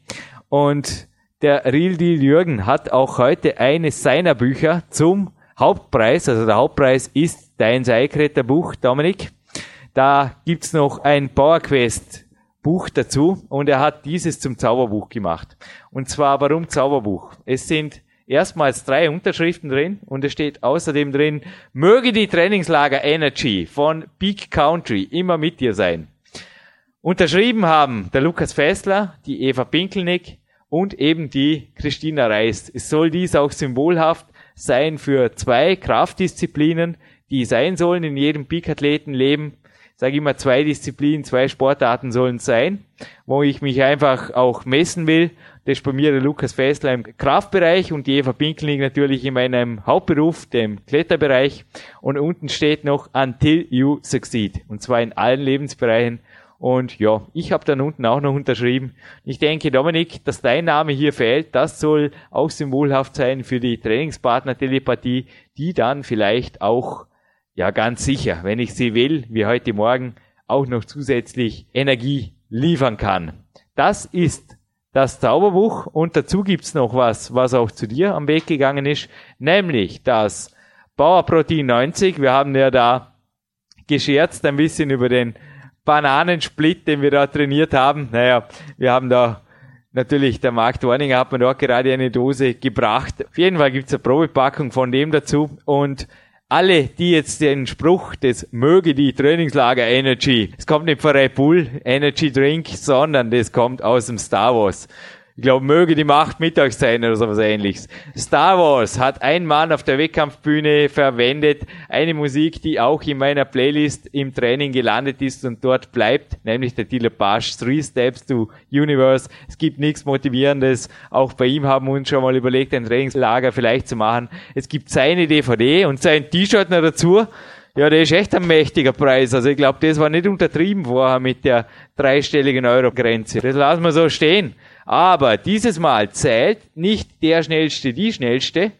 Und der Real Deal Jürgen hat auch heute eines seiner Bücher zum Hauptpreis, also der Hauptpreis ist dein Seikretter Buch, Dominik. Da gibt's noch ein PowerQuest Buch dazu und er hat dieses zum Zauberbuch gemacht. Und zwar warum Zauberbuch? Es sind erstmals drei Unterschriften drin und es steht außerdem drin, möge die Trainingslager Energy von Peak Country immer mit dir sein. Unterschrieben haben der Lukas Fessler, die Eva Pinkelnick und eben die Christina Reist. Es soll dies auch symbolhaft sein für zwei Kraftdisziplinen, die sein sollen in jedem Peak-Athletenleben sage immer, zwei Disziplinen, zwei Sportarten sollen sein, wo ich mich einfach auch messen will. Das ist bei mir der Lukas Fessler im Kraftbereich und die Eva Pinkelning natürlich in meinem Hauptberuf, dem Kletterbereich. Und unten steht noch Until You Succeed. Und zwar in allen Lebensbereichen. Und ja, ich habe dann unten auch noch unterschrieben. Ich denke, Dominik, dass dein Name hier fehlt, das soll auch symbolhaft sein für die Trainingspartner-Telepathie, die dann vielleicht auch ja, ganz sicher, wenn ich sie will, wie heute Morgen, auch noch zusätzlich Energie liefern kann. Das ist das Zauberbuch und dazu gibt's noch was, was auch zu dir am Weg gegangen ist, nämlich das Bauerprotein 90. Wir haben ja da gescherzt ein bisschen über den Bananensplit, den wir da trainiert haben. Naja, wir haben da natürlich, der Markt Warninger hat mir dort gerade eine Dose gebracht. Auf jeden Fall gibt's eine Probepackung von dem dazu und alle, die jetzt den Spruch des möge die Trainingslager Energy, es kommt nicht von Red Bull Energy Drink, sondern das kommt aus dem Star Wars. Ich glaube, möge die Macht mittags sein oder sowas ähnliches. Star Wars hat ein Mann auf der Wettkampfbühne verwendet, eine Musik, die auch in meiner Playlist im Training gelandet ist und dort bleibt, nämlich der Diller Pasch, Three Steps to Universe. Es gibt nichts Motivierendes. Auch bei ihm haben wir uns schon mal überlegt, ein Trainingslager vielleicht zu machen. Es gibt seine DVD und sein T-Shirt noch dazu. Ja, der ist echt ein mächtiger Preis. Also ich glaube, das war nicht untertrieben vorher mit der dreistelligen Euro-Grenze. Das lassen wir so stehen. Aber dieses Mal zählt nicht der Schnellste, die Schnellste.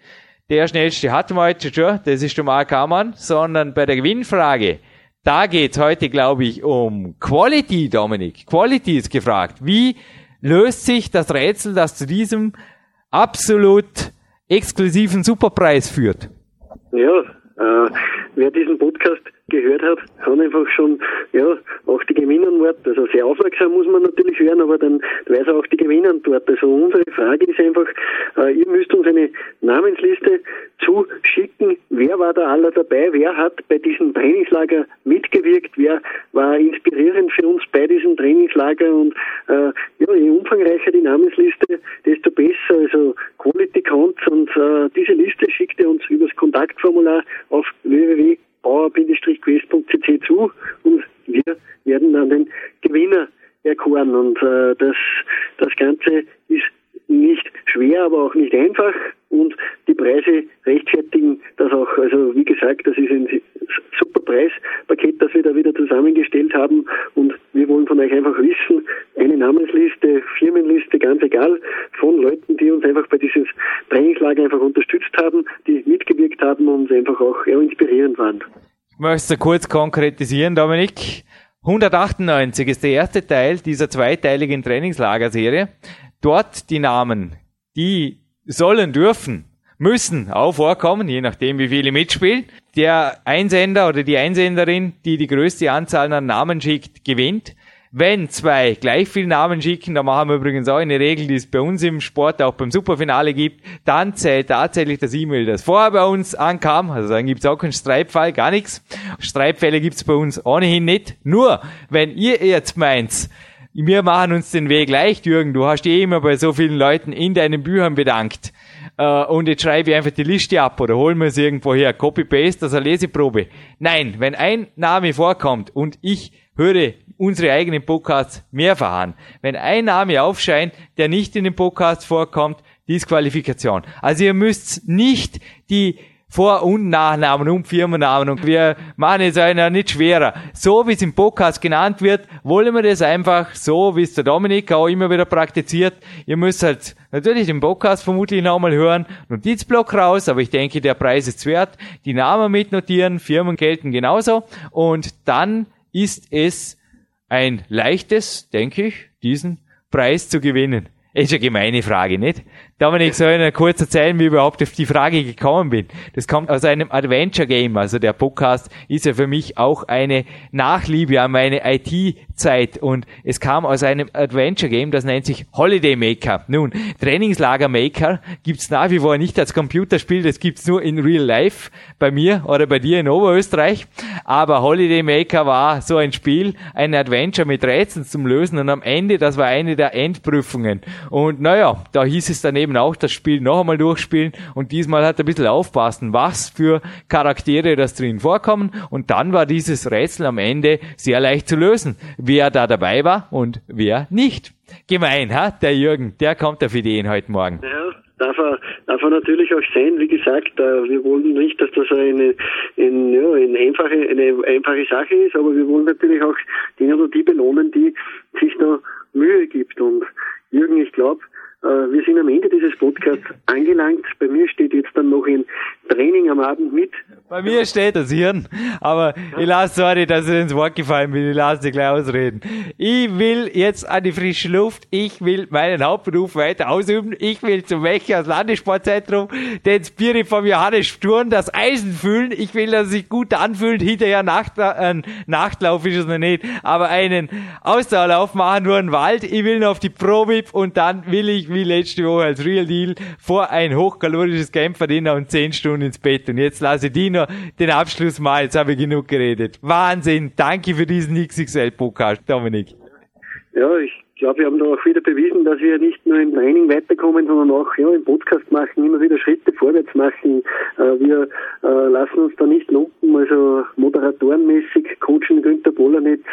Der Schnellste hatten wir heute schon, das ist der Mark Hamann, sondern bei der Gewinnfrage, da geht's heute, glaube ich, um Quality, Dominik. Quality ist gefragt. Wie löst sich das Rätsel, das zu diesem absolut exklusiven Superpreis führt? Ja, äh, wer diesen Podcast gehört hat, kann einfach schon, ja, auch die Gewinnantwort, also sehr aufmerksam muss man natürlich hören, aber dann weiß er auch die Gewinnantwort. Also unsere Frage ist einfach, äh, ihr müsst uns eine Namensliste zuschicken, wer war da aller dabei, wer hat bei diesem Trainingslager mitgewirkt, wer war inspirierend für uns bei diesem Trainingslager? Und äh, ja, je umfangreicher die Namensliste, desto besser, also Quality Counts und äh, diese Liste schickt ihr uns übers Kontaktformular auf www bauer-quest.cc zu und wir werden dann den Gewinner erkoren. Und äh, das, das Ganze ist nicht schwer, aber auch nicht einfach und die Preise rechtfertigen das auch. Also wie gesagt, das ist ein super Preispaket, das wir da wieder zusammengestellt haben und wir wollen von euch einfach wissen, eine Namensliste, Firmenliste, ganz egal, von Leuten, die uns einfach bei dieses Trainingslager einfach unterstützt haben, die mitgewirkt haben und einfach auch ja, inspirierend waren. Ich möchte kurz konkretisieren, Dominik. 198 ist der erste Teil dieser zweiteiligen Trainingslagerserie. Dort die Namen, die sollen dürfen, müssen auch vorkommen, je nachdem wie viele mitspielen. Der Einsender oder die Einsenderin, die die größte Anzahl an Namen schickt, gewinnt. wenn zwei gleich viele Namen schicken, da machen wir übrigens auch eine Regel, die es bei uns im Sport auch beim Superfinale gibt, dann zählt tatsächlich das E-Mail, das vorher bei uns ankam, also dann gibt es auch keinen Streitfall, gar nichts. Streitfälle gibt es bei uns ohnehin nicht. Nur, wenn ihr jetzt meint, wir machen uns den Weg leicht, Jürgen, du hast eh immer bei so vielen Leuten in deinen Büchern bedankt, äh, und jetzt schreibe ich einfach die Liste ab oder holen wir es irgendwo her, Copy-Paste, das ist eine Leseprobe. Nein, wenn ein Name vorkommt und ich höre unsere eigenen Podcasts mehrfach an. Wenn ein Name aufscheint, der nicht in den Podcast vorkommt, Disqualifikation. Also ihr müsst nicht die vor- und Nachnamen und Firmennamen und wir machen es einer nicht schwerer. So wie es im Podcast genannt wird, wollen wir das einfach so, wie es der Dominik auch immer wieder praktiziert. Ihr müsst halt natürlich den Podcast vermutlich nochmal hören, Notizblock raus, aber ich denke, der Preis ist wert. Die Namen mitnotieren, Firmen gelten genauso und dann ist es ein leichtes, denke ich, diesen Preis zu gewinnen. Ist eine gemeine Frage, nicht? Dominik, soll ich Ihnen kurz erzählen, wie ich überhaupt auf die Frage gekommen bin? Das kommt aus einem Adventure Game. Also der Podcast ist ja für mich auch eine Nachliebe an meine IT-Zeit. Und es kam aus einem Adventure Game, das nennt sich Holiday Maker. Nun, Trainingslager Maker gibt's nach wie vor nicht als Computerspiel, das gibt's nur in Real Life bei mir oder bei dir in Oberösterreich. Aber Holiday Maker war so ein Spiel, ein Adventure mit Rätseln zum Lösen und am Ende, das war eine der Endprüfungen. Und naja, da hieß es dann eben auch das Spiel noch einmal durchspielen und diesmal hat er ein bisschen aufpassen, was für Charaktere das drin vorkommen und dann war dieses Rätsel am Ende sehr leicht zu lösen, wer da dabei war und wer nicht. Gemein, ha? Der Jürgen, der kommt auf Ideen heute Morgen. Ja, darf er, darf er natürlich auch sein. Wie gesagt, äh, wir wollen nicht, dass das eine, eine, ja, eine, einfache, eine einfache Sache ist, aber wir wollen natürlich auch den oder die belohnen, die sich da Mühe gibt. Und Jürgen, ich glaube, wir sind am Ende dieses Podcasts angelangt. Bei mir steht jetzt dann noch ein Training am Abend mit. Bei mir steht das Hirn, aber ich lasse, sorry, dass ich ins Wort gefallen bin, ich lasse dich gleich ausreden. Ich will jetzt an die frische Luft, ich will meinen Hauptberuf weiter ausüben, ich will zum Mechers Landessportzentrum den Spirit vom Johannes Sturm, das Eisen fühlen, ich will, dass es sich gut anfühlt, hinterher Nacht, äh, Nachtlauf ist es noch nicht, aber einen Ausdauerlauf machen, nur einen Wald, ich will noch auf die Pro-Vip und dann will ich, wie letzte Woche als Real Deal, vor ein hochkalorisches Kämpferdiener und 10 Stunden ins Bett. Und jetzt lasse ich die noch den Abschluss mal. Jetzt habe ich genug geredet. Wahnsinn. Danke für diesen XXL-Podcast, Dominik. Ja, ich glaube, wir haben da auch wieder bewiesen, dass wir nicht nur im Training weiterkommen, sondern auch ja, im Podcast machen, immer wieder Schritte vorwärts machen. Äh, wir äh, lassen uns da nicht lumpen, also moderatorenmäßig. Coaching Günther Bollernetz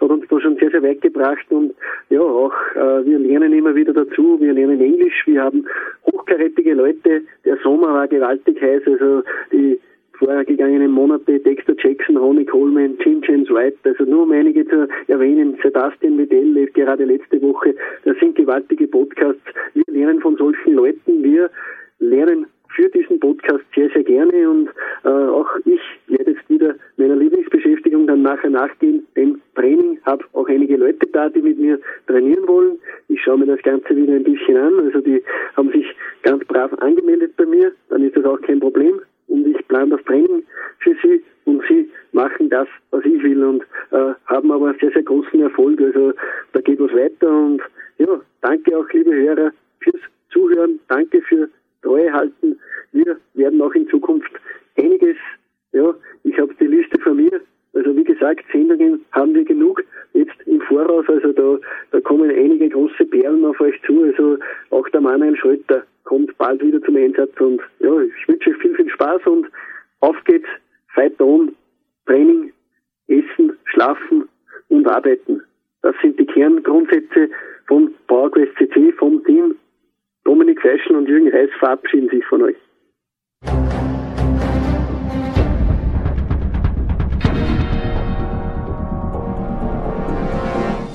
hat uns da schon sehr, sehr weit gebracht und ja, auch äh, wir lernen immer wieder dazu. Wir lernen Englisch, wir haben hochkarätige Leute. Der Sommer war gewaltig heiß, also die vorhergegangenen Monate Dexter Jackson, Ronnie Coleman, Jim James White, also nur um einige zu erwähnen, Sebastian Medell, gerade letzte Woche, das sind gewaltige Podcasts. Wir lernen von solchen Leuten, wir lernen für diesen Podcast sehr, sehr gerne und äh, auch ich werde jetzt wieder meiner Lieblingsbeschäftigung dann nachher nachgehen, dem Training, habe auch einige Leute da, die mit mir trainieren wollen. Ich schaue mir das Ganze wieder ein bisschen an, also die haben sich ganz brav angemeldet bei mir, dann ist das auch kein Problem und ich plane das Training für sie und sie machen das, was ich will und äh, haben aber sehr, sehr großen Erfolg. Also da geht was weiter und ja, danke auch liebe Hörer fürs Zuhören, danke für Treue halten. Wir werden auch in Zukunft einiges, ja, ich habe die Liste von mir, also wie gesagt, Sendungen haben wir genug jetzt im Voraus, also da, da kommen einige große Perlen auf euch zu, also auch der Manuel Schröter kommt bald wieder zum Einsatz und ja, ich wünsche viel Spaß und auf geht's, fight on, Training, Essen, Schlafen und Arbeiten. Das sind die Kerngrundsätze von PowerQuest CC, vom Team. Dominik Feischl und Jürgen Reis verabschieden sich von euch.